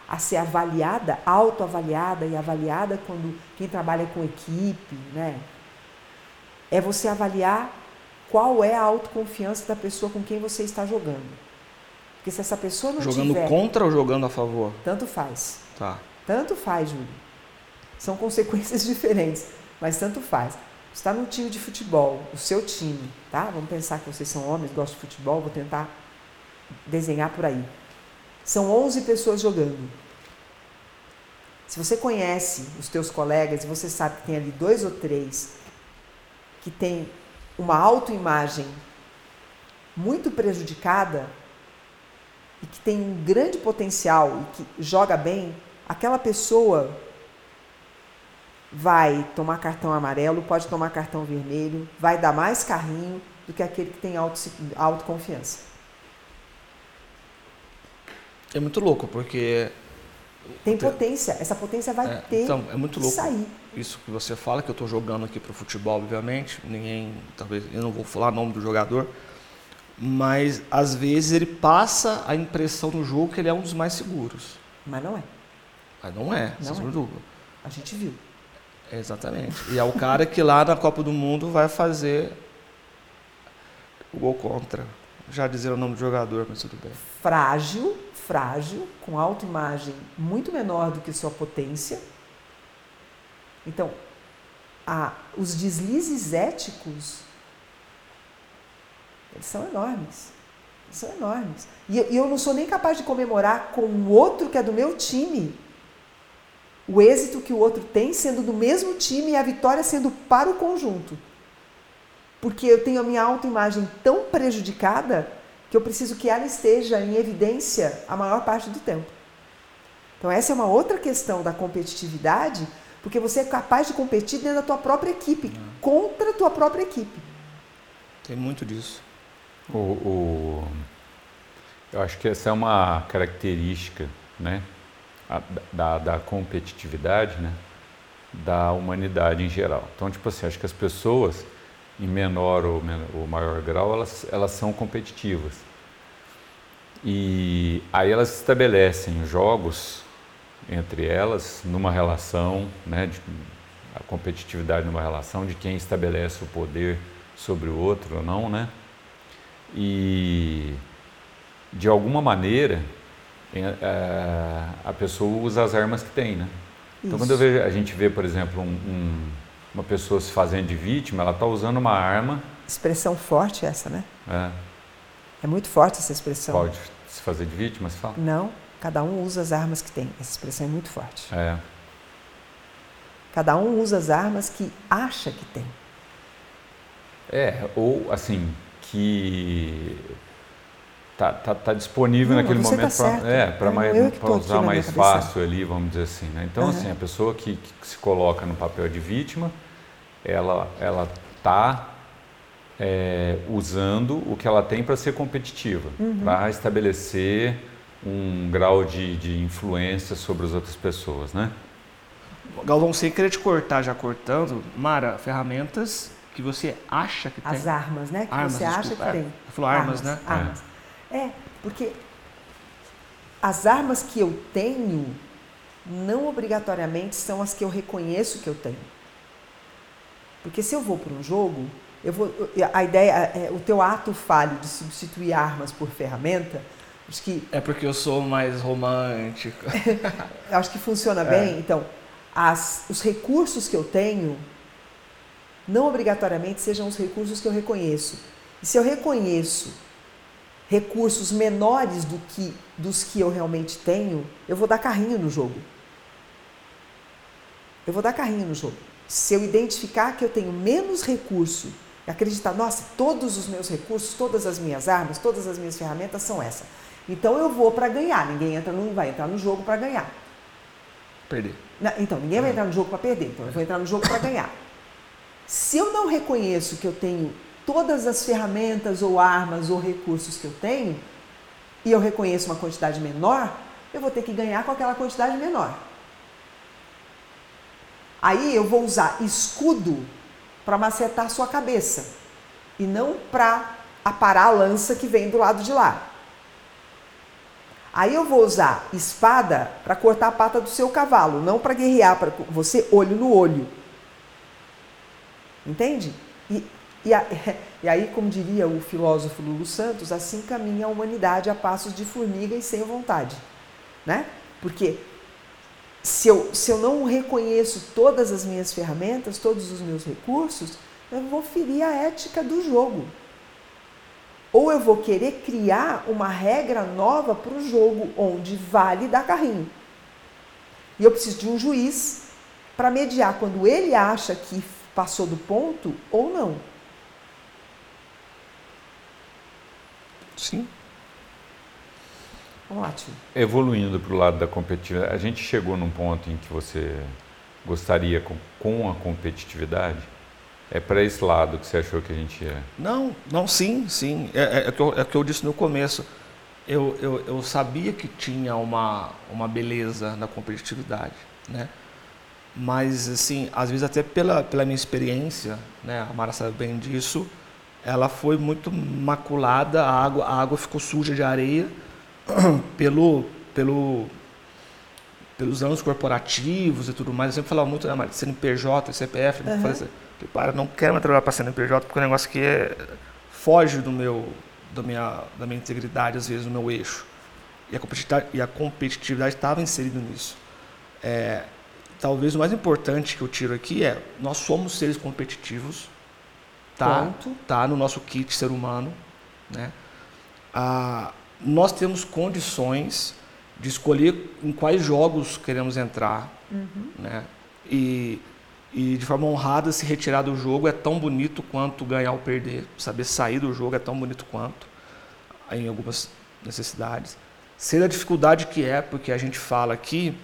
a ser avaliada, autoavaliada e avaliada quando quem trabalha com equipe, né? É você avaliar qual é a autoconfiança da pessoa com quem você está jogando. Porque se essa pessoa não jogando tiver, contra ou jogando a favor? Tanto faz. Tá. Tanto faz, Júlio. São consequências diferentes, mas tanto faz. Está num time de futebol, o seu time, tá? Vamos pensar que vocês são homens, gostam de futebol, vou tentar desenhar por aí. São 11 pessoas jogando. Se você conhece os teus colegas e você sabe que tem ali dois ou três que tem uma autoimagem muito prejudicada e que tem um grande potencial e que joga bem, aquela pessoa vai tomar cartão amarelo, pode tomar cartão vermelho, vai dar mais carrinho do que aquele que tem auto, autoconfiança. É muito louco, porque. Tem potência, essa potência vai é, ter então, é muito louco sair. Isso que você fala, que eu estou jogando aqui para o futebol, obviamente, ninguém, talvez, eu não vou falar o nome do jogador, mas às vezes ele passa a impressão no jogo que ele é um dos mais seguros. Mas não é. Mas não é, não é. dúvida. A gente viu. Exatamente. E é o cara que lá na Copa do Mundo vai fazer o gol contra. Já dizer o nome do jogador, mas tudo bem. Frágil, frágil, com autoimagem muito menor do que sua potência. Então, a, os deslizes éticos eles são enormes. Eles são enormes. E, e eu não sou nem capaz de comemorar com o outro que é do meu time o êxito que o outro tem sendo do mesmo time e a vitória sendo para o conjunto. Porque eu tenho a minha autoimagem tão prejudicada que eu preciso que ela esteja em evidência a maior parte do tempo. Então essa é uma outra questão da competitividade, porque você é capaz de competir dentro da tua própria equipe, é. contra a tua própria equipe. Tem muito disso. O, o, eu acho que essa é uma característica né, da, da competitividade né, da humanidade em geral. Então, tipo assim, acho que as pessoas em menor ou, menor, ou maior grau, elas, elas são competitivas. E aí elas estabelecem jogos entre elas numa relação, né, de, a competitividade numa relação de quem estabelece o poder sobre o outro ou não, né? E de alguma maneira a pessoa usa as armas que tem, né? Então quando vejo, a gente vê, por exemplo, um, um, uma pessoa se fazendo de vítima, ela está usando uma arma. Expressão forte essa, né? É. É muito forte essa expressão. Pode se fazer de vítima, se fala? Não, cada um usa as armas que tem. Essa expressão é muito forte. É. Cada um usa as armas que acha que tem. É, ou assim, que tá, tá, tá disponível Não, naquele você tá momento é, para É, que usar mais fácil ali, vamos dizer assim. Né? Então, Aham. assim, a pessoa que, que se coloca no papel de vítima, ela ela tá é, usando o que ela tem para ser competitiva, Uhum. para estabelecer um grau de, de influência sobre as outras pessoas, né? Galvão, sem querer te cortar, já cortando, Mara, ferramentas que você acha que tem. As armas, né? Que Armas, você acha desculpa. que É, tem. você falou armas, né? Armas. É. porque as armas que eu tenho não obrigatoriamente são as que eu reconheço que eu tenho. Porque se eu vou para um jogo, eu vou, a ideia, é, o teu ato falho de substituir armas por ferramenta, acho que É porque eu sou mais romântico. acho que funciona É. bem. Então, as- os recursos que eu tenho não obrigatoriamente sejam os recursos que eu reconheço. E se eu reconheço recursos menores do que dos que eu realmente tenho, eu vou dar carrinho no jogo. Eu vou dar carrinho no jogo. Se eu identificar que eu tenho menos recurso acreditar, nossa, todos os meus recursos, todas as minhas armas, todas as minhas ferramentas são essa. Então eu vou para ganhar. Ninguém entra no, vai entrar no jogo para ganhar. Perder. Na- Então, ninguém vai entrar no jogo para perder, então eu vou entrar no jogo para ganhar. Se eu não reconheço que eu tenho todas as ferramentas ou armas ou recursos que eu tenho, e eu reconheço uma quantidade menor, eu vou ter que ganhar com aquela quantidade menor. Aí eu vou usar escudo para macetar sua cabeça e não para aparar a lança que vem do lado de lá. Aí eu vou usar espada para cortar a pata do seu cavalo, não para guerrear para você olho no olho. Entende? E, e, a- e aí, como diria o filósofo Lulu Santos, assim caminha a humanidade a passos de formiga e sem vontade. Né? Porque se eu, se eu não reconheço todas as minhas ferramentas, todos os meus recursos, eu vou ferir a ética do jogo. Ou eu vou querer criar uma regra nova para o jogo, onde vale dar carrinho. E eu preciso de um juiz para mediar quando ele acha que passou do ponto ou não. Sim. Vamos lá, tio. Evoluindo para o lado da competitividade, a gente chegou num ponto em que você gostaria com, com a competitividade? É para esse lado que você achou que a gente ia? Não, não, sim, sim. É, é, é, o que eu, é que eu disse no começo. Eu, eu, eu sabia que tinha uma, uma beleza na competitividade, né? Mas, assim, às vezes até pela, pela minha experiência, né? A Mara sabe bem disso, ela foi muito maculada, a água, a água ficou suja de areia pelo, pelo, pelos anos corporativos e tudo mais. Eu sempre falava muito né, Mara, de CNPJ, CPF, falei assim, para, não quero mais trabalhar para CNPJ porque o negócio aqui é, foge do meu, da, minha, da minha integridade, às vezes, do meu eixo. E a competitividade, e a competitividade estava inserida nisso. É, talvez o mais importante que eu tiro aqui é, nós somos seres competitivos, tá, Ponto. tá no nosso kit ser humano, né? Ah, nós temos condições de escolher em quais jogos queremos entrar, né? E, e de forma honrada se retirar do jogo é tão bonito quanto ganhar ou perder. Saber sair do jogo é tão bonito quanto em algumas necessidades. Sei da dificuldade que é, porque a gente fala aqui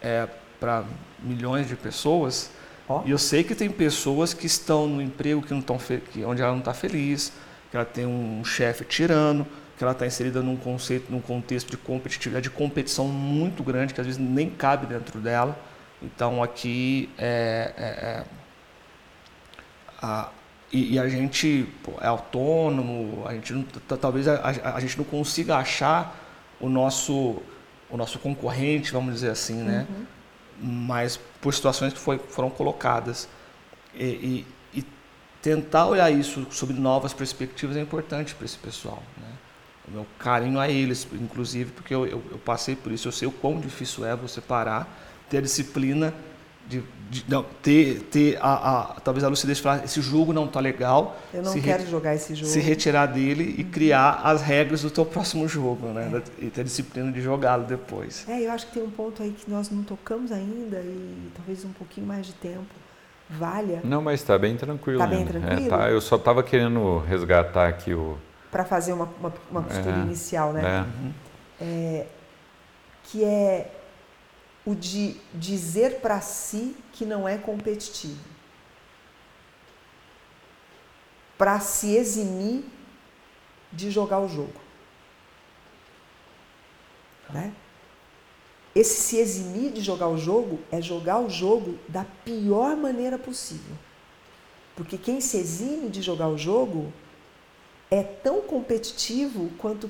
é, para milhões de pessoas, Ó. e eu sei que tem pessoas que estão no emprego que não estão que, onde ela não está feliz, que ela tem um chefe tirano, que ela está inserida num conceito, num contexto de competitividade, de competição muito grande, que às vezes nem cabe dentro dela. Então aqui é, é- é- a, e, e a gente pô, é autônomo, a gente não, talvez a, a- a gente não consiga achar o nosso o nosso concorrente, vamos dizer assim, né? Uhum. Mas por situações que foi, foram colocadas. E, e, e, tentar olhar isso sob novas perspectivas é importante para esse pessoal. Né? O meu carinho a eles, inclusive, porque eu, eu, eu passei por isso, eu sei o quão difícil é você parar, ter a disciplina de, de não, ter, ter a, a, talvez a lucidez de falar, esse jogo não está legal. Eu não quero re, jogar esse jogo. Se retirar dele e criar as regras do teu próximo jogo, né? É. E ter a disciplina de jogá-lo depois. É, eu acho que tem um ponto aí que nós não tocamos ainda e talvez um pouquinho mais de tempo valha. Não, mas está bem tranquilo. Está bem tranquilo? É, tá, eu só estava querendo resgatar aqui o... Para fazer uma, uma, uma costura é, inicial, né? É. Uhum. É, que é o de dizer para si que não é competitivo. Para se eximir de jogar o jogo. Né? Esse se eximir de jogar o jogo é jogar o jogo da pior maneira possível. Porque quem se exime de jogar o jogo é tão competitivo quanto,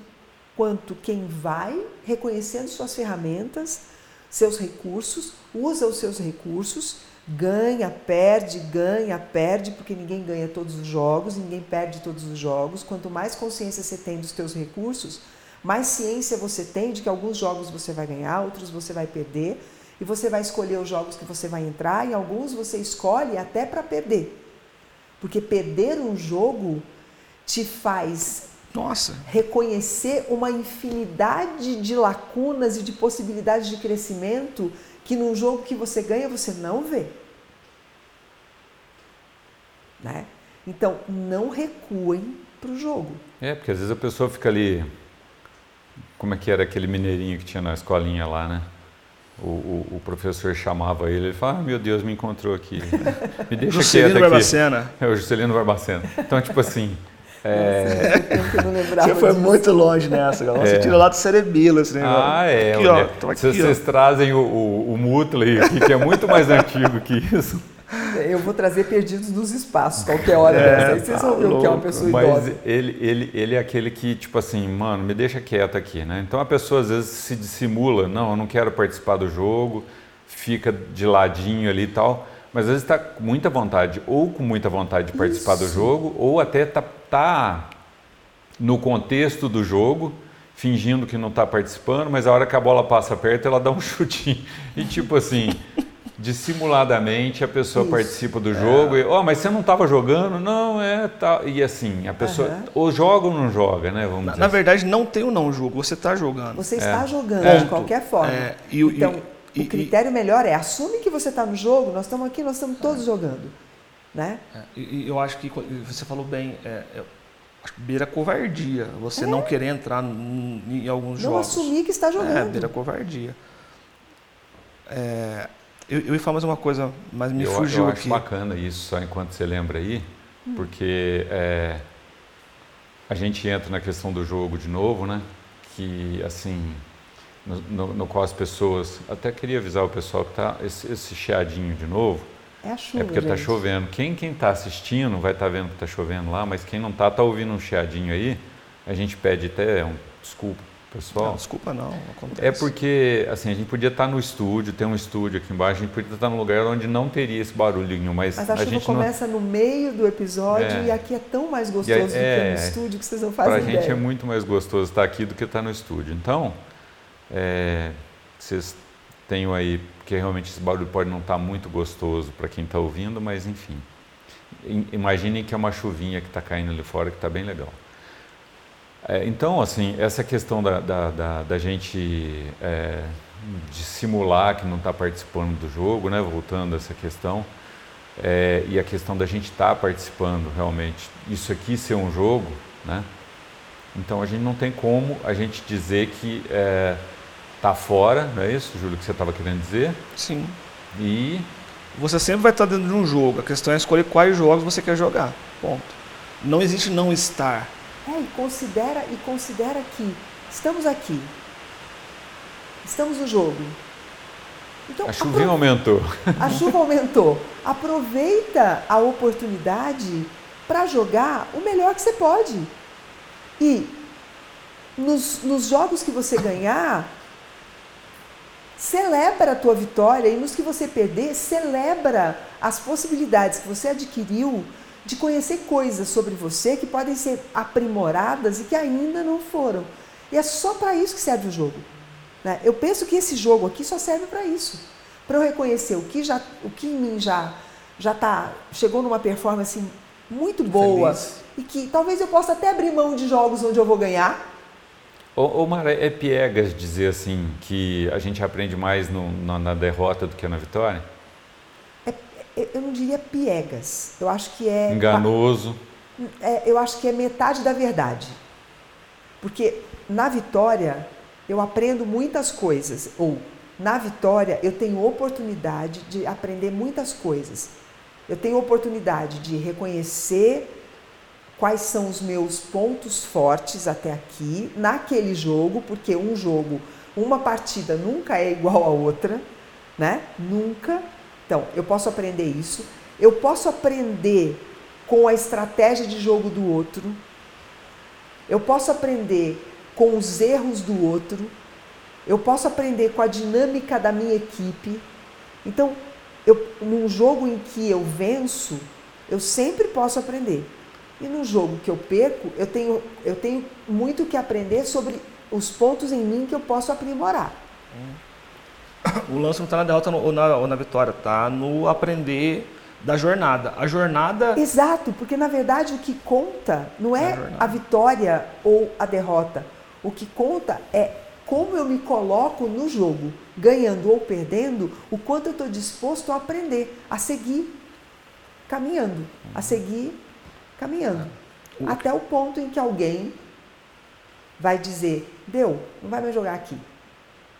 quanto quem vai reconhecendo suas ferramentas, seus recursos, usa os seus recursos, ganha, perde, ganha, perde, porque ninguém ganha todos os jogos, ninguém perde todos os jogos. Quanto mais consciência você tem dos seus recursos, mais ciência você tem de que alguns jogos você vai ganhar, outros você vai perder, e você vai escolher os jogos que você vai entrar, e alguns você escolhe até para perder. Porque perder um jogo te faz nossa. Reconhecer uma infinidade de lacunas e de possibilidades de crescimento que num jogo que você ganha você não vê. Né? Então, não recuem para o jogo. É, porque às vezes a pessoa fica ali. Como é que era aquele mineirinho que tinha na escolinha lá, né? O, o, o professor chamava ele, ele falava, ah, meu Deus, me encontrou aqui. Me deixa Juscelino quieto aqui. Barbacena. É, o Juscelino Barbacena. Então, tipo assim, é... Você foi disso. muito longe nessa, galera. Você é. tira lá do cerebelo esse negócio. Ah, é. Aqui, ó, aqui, Vocês ó. trazem o, o, o Mutley aqui, que é muito mais antigo que isso. Eu vou trazer Perdidos nos Espaços, qualquer hora é, dessa. Aí vocês tá vão ver o que é uma pessoa Mas idosa. Ele, ele, ele é aquele que, tipo assim, mano, me deixa quieto aqui, né? Então a pessoa às vezes se dissimula, não, eu não quero participar do jogo, fica de ladinho ali e tal mas às vezes está com muita vontade, ou com muita vontade de participar Isso. do jogo, ou até está tá no contexto do jogo, fingindo que não está participando, mas a hora que a bola passa perto, ela dá um chutinho. E tipo assim, dissimuladamente a pessoa Isso. participa do jogo. É. E, oh, mas você não estava jogando? Não, é. Tá. E assim, a pessoa uhum. ou joga ou não joga, né? Vamos na, dizer na assim. verdade, não tem o não jogo, você está jogando. Você está é. jogando, é. de qualquer forma. É. E, então, e, e, o critério melhor é assume que você está no jogo, nós estamos aqui, nós estamos todos é. jogando. Né? É, e, eu acho que você falou bem, é, é, beira covardia, você não querer entrar em, em alguns não jogos. Não assumir que está jogando. É, beira covardia. eu, eu ia falar mais uma coisa, mas me eu, fugiu eu aqui. acho bacana isso, só enquanto você lembra aí, hum. porque a gente entra na questão do jogo de novo, né? Que, assim, no, no, no, qual as pessoas. Até queria avisar o pessoal que está esse, esse chiadinho de novo. É a chuva. É porque está chovendo. Quem quem está assistindo vai estar tá vendo que está chovendo lá, mas quem não está está ouvindo um chiadinho aí. A gente pede até um desculpa pessoal. Não, desculpa não, acontece. É porque assim a gente podia estar tá no estúdio, tem um estúdio aqui embaixo, a gente podia estar tá num lugar onde não teria esse barulhinho, mas, mas a, a gente começa não... no meio do episódio é. e aqui é tão mais gostoso é, do que no é. estúdio que vocês não fazem Para a gente é muito mais gostoso estar aqui do que estar no estúdio. Então é, vocês tenham aí, porque realmente esse barulho pode não estar tá muito gostoso para quem está ouvindo, mas enfim. Imaginem que é uma chuvinha que está caindo ali fora, que está bem legal. É, então, assim, essa questão da, da, da, da gente é, dissimular que não está participando do jogo, né, voltando a essa questão, é, e a questão da gente estar tá participando realmente, isso aqui ser um jogo, né? Então a gente não tem como a gente dizer que é, está fora, não é isso, Júlio, que você estava querendo dizer? Sim. E. Você sempre vai estar dentro de um jogo. A questão é escolher quais jogos você quer jogar. Ponto. Não existe não estar. É, e considera, e considera que estamos aqui. Estamos no jogo. Então, a chuva aumentou. A chuva aumentou. Aproveita a oportunidade para jogar o melhor que você pode. E nos, nos jogos que você ganhar, celebra a tua vitória e nos que você perder, celebra as possibilidades que você adquiriu de conhecer coisas sobre você que podem ser aprimoradas e que ainda não foram. E é só para isso que serve o jogo. Né? Eu penso que esse jogo aqui só serve para isso, para eu reconhecer o que já, o que em mim já já tá chegou numa performance muito boa Feliz. e que talvez eu possa até abrir mão de jogos onde eu vou ganhar. Mara, é piegas dizer assim que a gente aprende mais no, na, na, derrota do que na vitória? É, é eu não diria piegas. Eu acho que é enganoso. É, eu acho que é metade da verdade, porque na vitória eu aprendo muitas coisas ou na vitória eu tenho oportunidade de aprender muitas coisas eu tenho oportunidade de reconhecer quais são os meus pontos fortes até aqui naquele jogo, porque um jogo, uma partida nunca é igual a outra, né? Nunca. Então, eu posso aprender isso. Eu posso aprender com a estratégia de jogo do outro. Eu posso aprender com os erros do outro. Eu posso aprender com a dinâmica da minha equipe. Então, eu, num jogo em que eu venço, eu sempre posso aprender. E no jogo que eu perco, eu tenho, eu tenho muito que aprender sobre os pontos em mim que eu posso aprimorar. O lance não está na derrota ou na, ou na vitória, está no aprender da jornada. A jornada. Exato, porque na verdade o que conta não é a, a vitória ou a derrota. O que conta é como eu me coloco no jogo, ganhando ou perdendo, o quanto eu estou disposto a aprender, a seguir caminhando, a seguir caminhando. É. Até o ponto em que alguém vai dizer, deu, não vai mais jogar aqui.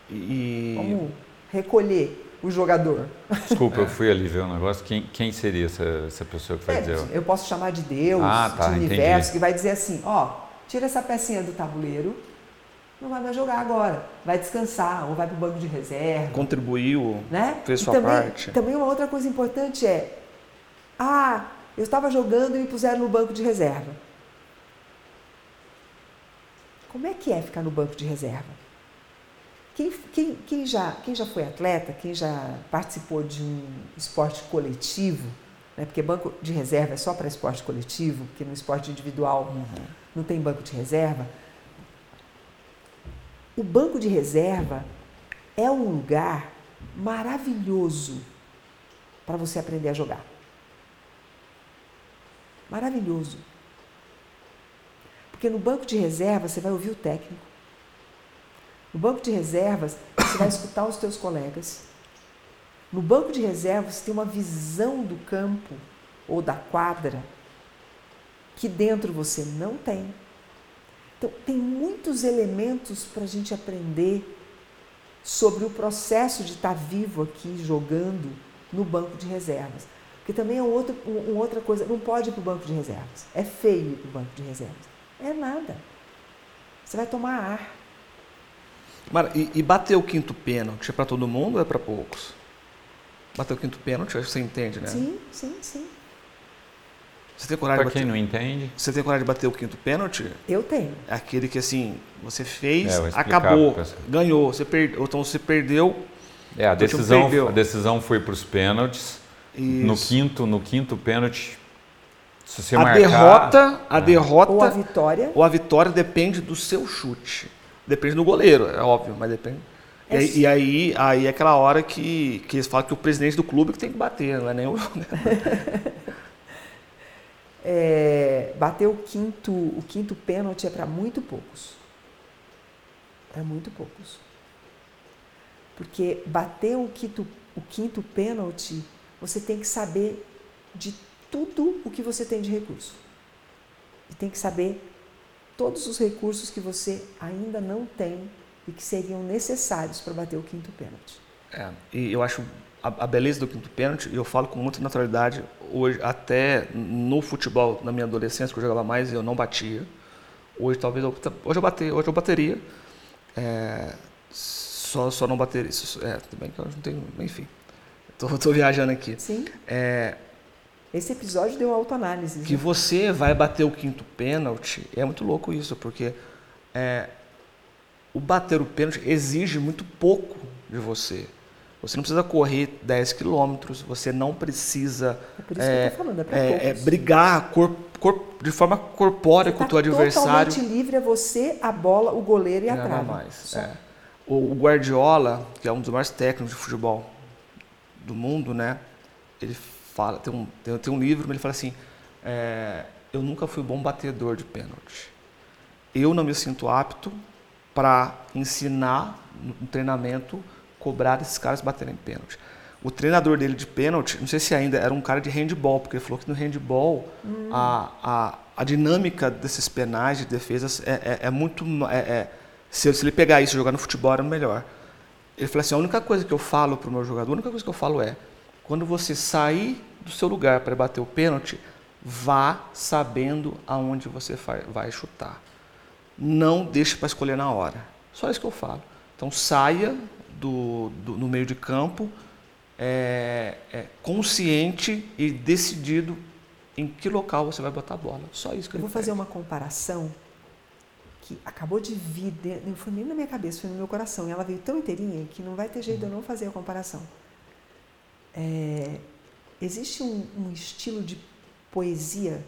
E... Vamos recolher o jogador. Desculpa, eu fui ali ver um negócio. Quem, quem seria essa, essa pessoa que vai é, dizer? Eu posso chamar de Deus, ah, tá, de universo, entendi. que vai dizer assim, ó, tira essa pecinha do tabuleiro, não vai mais jogar agora, vai descansar ou vai para o banco de reserva. Contribuiu, né? fez sua também, parte. Também uma outra coisa importante é, ah, eu estava jogando e me puseram no banco de reserva. Como é que é ficar no banco de reserva? Quem, quem, quem, já, quem já foi atleta, quem já participou de um esporte coletivo, né, porque banco de reserva é só para esporte coletivo, porque no esporte individual uhum. não tem banco de reserva, o banco de reserva é um lugar maravilhoso para você aprender a jogar. Maravilhoso. Porque no banco de reserva você vai ouvir o técnico. No banco de reservas você vai escutar os teus colegas. No banco de reservas você tem uma visão do campo ou da quadra que dentro você não tem. Então, tem muitos elementos para a gente aprender sobre o processo de estar tá vivo aqui jogando no banco de reservas. Porque também é um outro, um, uma outra coisa, não pode ir para o banco de reservas. É feio ir para o banco de reservas. É nada. Você vai tomar ar. Mara, e, e bater o quinto pênalti é para todo mundo ou é para poucos? Bater o quinto pênalti, você entende, né? Sim, sim, sim. Você tem coragem pra de bater... quem não entende. Você tem coragem de bater o quinto pênalti? Eu tenho. É aquele que assim, você fez, é, acabou, ganhou, você perdeu, então você perdeu. É, a decisão, a decisão foi para os pênaltis. Isso. No quinto, no quinto pênalti, se você a marcar, derrota, a é. derrota ou a vitória, ou a vitória depende do seu chute. Depende do goleiro, é óbvio, mas depende. É e, e, aí, aí é aquela hora que, que eles falam que o presidente do clube que tem que bater, não é nem o. é, bater o quinto, o quinto pênalti é para muito poucos. Para muito poucos. Porque bater o quinto, o quinto pênalti, você tem que saber de tudo o que você tem de recurso. E tem que saber todos os recursos que você ainda não tem e que seriam necessários para bater o quinto pênalti. É, e eu acho a, a, beleza do quinto pênalti, e eu falo com muita naturalidade, hoje, até no futebol, na minha adolescência, que eu jogava mais, eu não batia. Hoje talvez eu, hoje eu, bate, hoje eu bateria. É, só, só não bateria. É, bem que eu não tenho. Enfim. Tô, tô viajando aqui. Sim. É, Esse episódio deu autoanálise. Que né? você vai bater o quinto pênalti, é muito louco isso, porque é, o bater o pênalti exige muito pouco de você. Você não precisa correr 10 quilômetros, você não precisa É tô falando, é é, é, brigar de forma corpórea com o teu Tá adversário. Totalmente livre é você, a bola, o goleiro e a Nada trave. mais. Só. é. O, o Guardiola, que é um dos maiores técnicos de futebol do mundo, né? Ele fala, tem um, tem, tem um livro, ele fala assim: é, eu nunca fui bom batedor de pênalti. Eu não me sinto apto para ensinar no treinamento cobrar esses caras baterem pênalti. O treinador dele de pênalti, não sei se ainda era um cara de handball, porque ele falou que no handball a, a, a dinâmica desses penais de defesas é, é, é muito. É, é- se, se ele pegar isso e jogar no futebol era melhor. Ele falou assim: a única coisa que eu falo para o meu jogador, a única coisa que eu falo é: quando você sair do seu lugar para bater o pênalti, vá sabendo aonde você vai chutar. Não deixe para escolher na hora. Só isso que eu falo. Então saia do, do- no meio de campo é, é, consciente e decidido em que local você vai botar a bola. Só isso que Eu vou fazer uma comparação que acabou de vir, não foi nem na minha cabeça, foi no meu coração. E ela veio tão inteirinha que não vai ter jeito de eu não fazer a comparação. É, existe um, um estilo de poesia,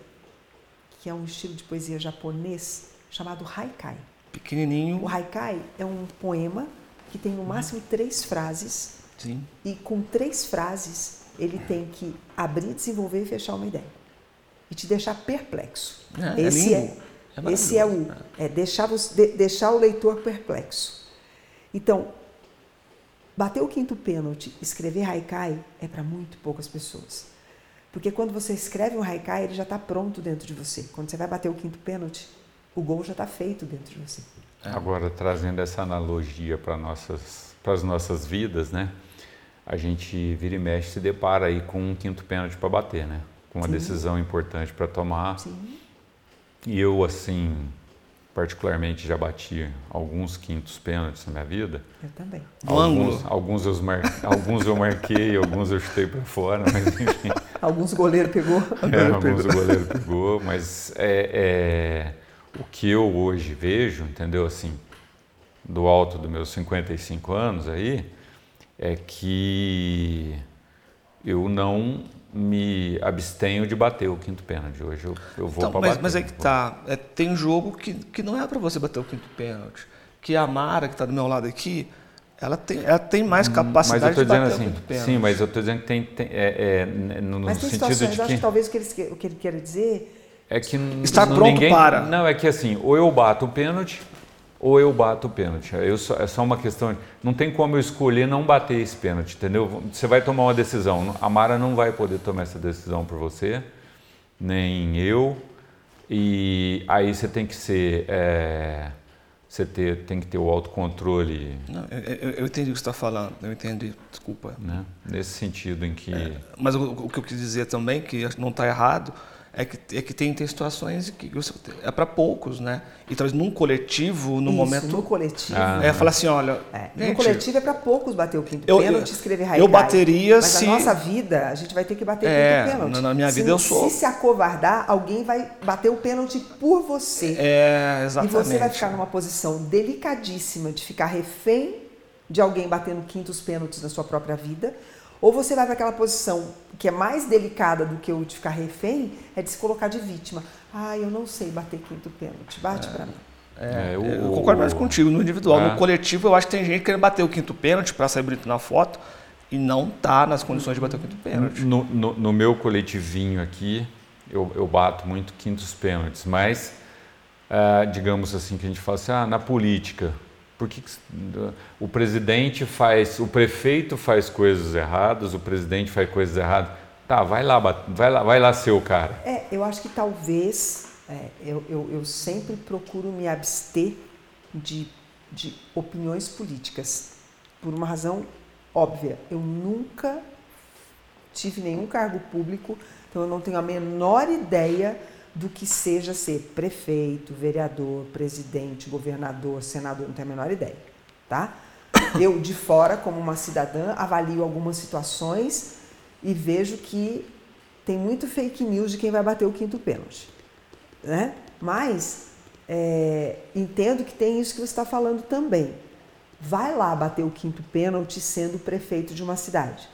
que é um estilo de poesia japonês, chamado haikai. pequenininho. O haikai é um poema que tem no máximo três frases Sim. e com três frases ele tem que abrir, desenvolver e fechar uma ideia. E te deixar perplexo. É, é esse lindo. é, É esse é o é deixar, de- deixar o leitor perplexo. Então, bater o quinto pênalti, escrever haikai é para muito poucas pessoas. Porque quando você escreve um haikai, ele já está pronto dentro de você. Quando você vai bater o quinto pênalti, o gol já está feito dentro de você. Agora, trazendo essa analogia para nossas, as nossas vidas, né? A gente vira e mexe se depara aí com um quinto pênalti para bater, né? Com uma Sim. decisão importante para tomar. Sim. E eu, assim, particularmente já bati alguns quintos pênaltis na minha vida. Eu também. Alguns, ângulo. alguns, eu mar... alguns eu marquei, alguns eu chutei para fora, mas enfim. Alguns goleiros pegou. É, alguns o goleiro pegou, mas é, é, o que eu hoje vejo, entendeu? Assim, do alto dos meus 55 anos aí, é que eu não me abstenho de bater o quinto pênalti. Hoje eu, eu vou Então, para mas, bater. mas aí que tá. É, tem jogo que, que não é para você bater o quinto pênalti. Que a Mara, que está do meu lado aqui, ela tem, ela tem mais Hum, Mas eu capacidade estou de dizendo bater assim, o quinto pênalti. sim, mas eu estou dizendo que tem, tem- é, é, no, no Mas tem sentido situações, de eu acho que que talvez o que, ele, o que ele quer dizer É que n- pronto ninguém, para. Não, é que assim, ou eu bato o pênalti, ou eu bato o pênalti. Eu só- é só uma questão. Não tem como eu escolher não bater esse pênalti, entendeu? Você vai tomar uma decisão. A Mara não vai poder tomar essa decisão por você, nem eu. E aí você tem que ser. é, você ter, tem que ter o autocontrole, Não, eu, eu- entendi o que você está falando, eu entendi, desculpa. né? Nesse sentido em que. Mas o, o que eu quis dizer também, que não está errado, é que, é que tem, tem situações que você- é para poucos, né? E talvez num coletivo, no Isso, momento. no coletivo. Ah, é falar assim, olha. É, no gente, coletivo é para poucos bater o quinto Eu- pênalti, eu- escrever eu haikai. bateria Mas se- na nossa vida, a gente vai ter que bater o É, quinto pênalti. na- na minha se, vida eu sou- Se se acovardar, alguém vai bater o pênalti por você. É, e exatamente. você vai ficar numa posição delicadíssima de ficar refém de alguém batendo quintos pênaltis na sua própria vida. Ou você vai para aquela posição que é mais delicada do que o de ficar refém, é de se colocar de vítima. Ah, eu não sei bater quinto pênalti, bate pra mim. É, É, o- eu concordo mais contigo. No individual, É. no coletivo, eu acho que tem gente querendo bater o quinto pênalti para sair bonito na foto e não tá nas condições de bater o quinto pênalti. No, no- no meu coletivinho aqui, eu, eu bato muito quintos pênaltis, mas, ah, digamos assim, que a gente fala assim, ah, na política, por que, que o presidente faz, o prefeito faz coisas erradas, o presidente faz coisas erradas? Tá, vai lá, vai lá, vai lá ser o cara. É, eu acho que talvez é, eu, eu, eu sempre procuro me abster de, de opiniões políticas por uma razão óbvia. Eu nunca tive nenhum cargo público, então eu não tenho a menor ideia do que seja ser prefeito, vereador, presidente, governador, senador, não tenho a menor ideia, tá? Eu de fora, como uma cidadã, avalio algumas situações e vejo que tem muito fake news de quem vai bater o quinto pênalti, né? Mas é, entendo que tem isso que você está falando também. Vai lá bater o quinto pênalti sendo prefeito de uma cidade.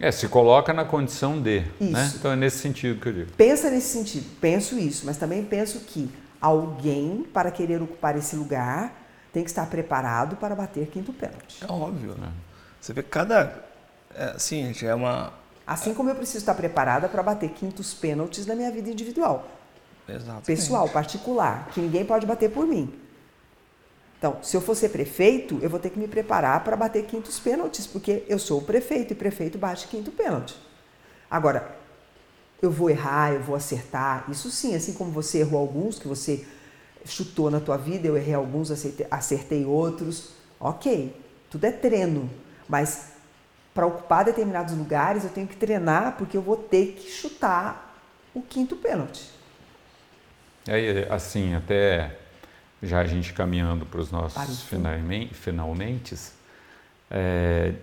É, se coloca na condição de. Né? Isso. Né? Então é nesse sentido que eu digo. Pensa nesse sentido, penso isso, mas também penso que alguém, para querer ocupar esse lugar, tem que estar preparado para bater quinto pênalti. É óbvio, né? Você vê cada. É, assim, gente, é uma. Assim como eu preciso estar preparada para bater quintos pênaltis na minha vida individual. Exatamente. Pessoal, particular, que ninguém pode bater por mim. Então, se eu for ser prefeito, eu vou ter que me preparar para bater quintos pênaltis, porque eu sou o prefeito e prefeito bate quinto pênalti. Agora, eu vou errar, eu vou acertar, isso sim, assim como você errou alguns, que você chutou na tua vida, eu errei alguns, acertei, outros. Ok, tudo é treino, mas para ocupar determinados lugares eu tenho que treinar porque eu vou ter que chutar o quinto pênalti. Aí, assim, até já a gente caminhando para os nossos finalmente, finalmente é,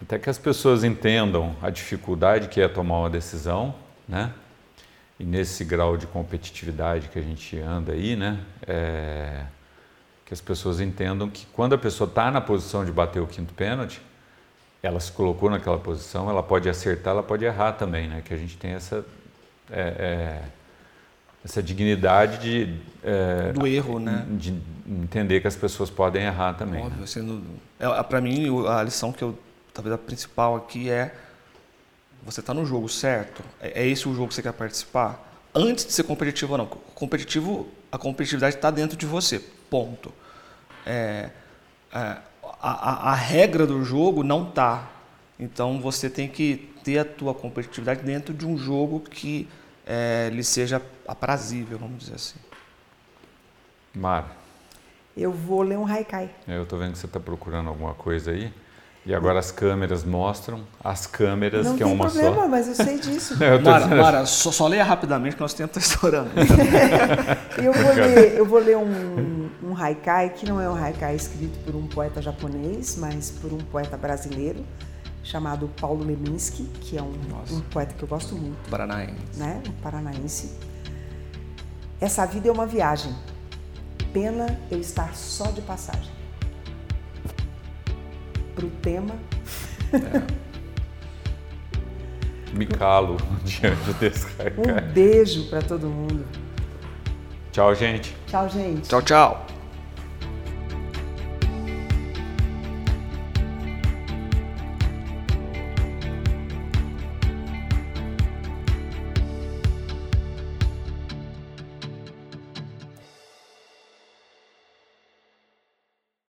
até que as pessoas entendam a dificuldade que é tomar uma decisão, né? E nesse grau de competitividade que a gente anda aí, né? É, que as pessoas entendam que quando a pessoa está na posição de bater o quinto pênalti, ela se colocou naquela posição, ela pode acertar, ela pode errar também, né? Que a gente tem essa é, é, essa dignidade de é, do erro, né? De entender que as pessoas podem errar também. Óbvio, né? sendo é, para mim a lição que eu talvez a principal aqui é você está no jogo certo, é, é esse o jogo que você quer participar. Antes de ser competitivo ou não, competitivo a competitividade está dentro de você, ponto. É, é, a, a, regra do jogo não tá. Então você tem que ter a tua competitividade dentro de um jogo que é, lhe seja aprazível, vamos dizer assim. Mar. Eu vou ler um haikai. É, eu estou vendo que você está procurando alguma coisa aí. E agora as câmeras mostram, as câmeras, não que é uma problema, só. Não mas eu sei disso. não, eu Mara, Mara só, só, leia rapidamente que nós temos estourando. eu, vou ler, eu vou ler um, um haikai, que não é um haikai escrito por um poeta japonês, mas por um poeta brasileiro, chamado Paulo Leminski, que é um, um poeta que eu gosto muito. Paranaense. Né? Um paranaense. Essa vida é uma viagem. Pena eu estar só de passagem para o tema. É. Me calo diante desse Um beijo para todo mundo. Tchau, gente. Tchau, gente. Tchau, tchau.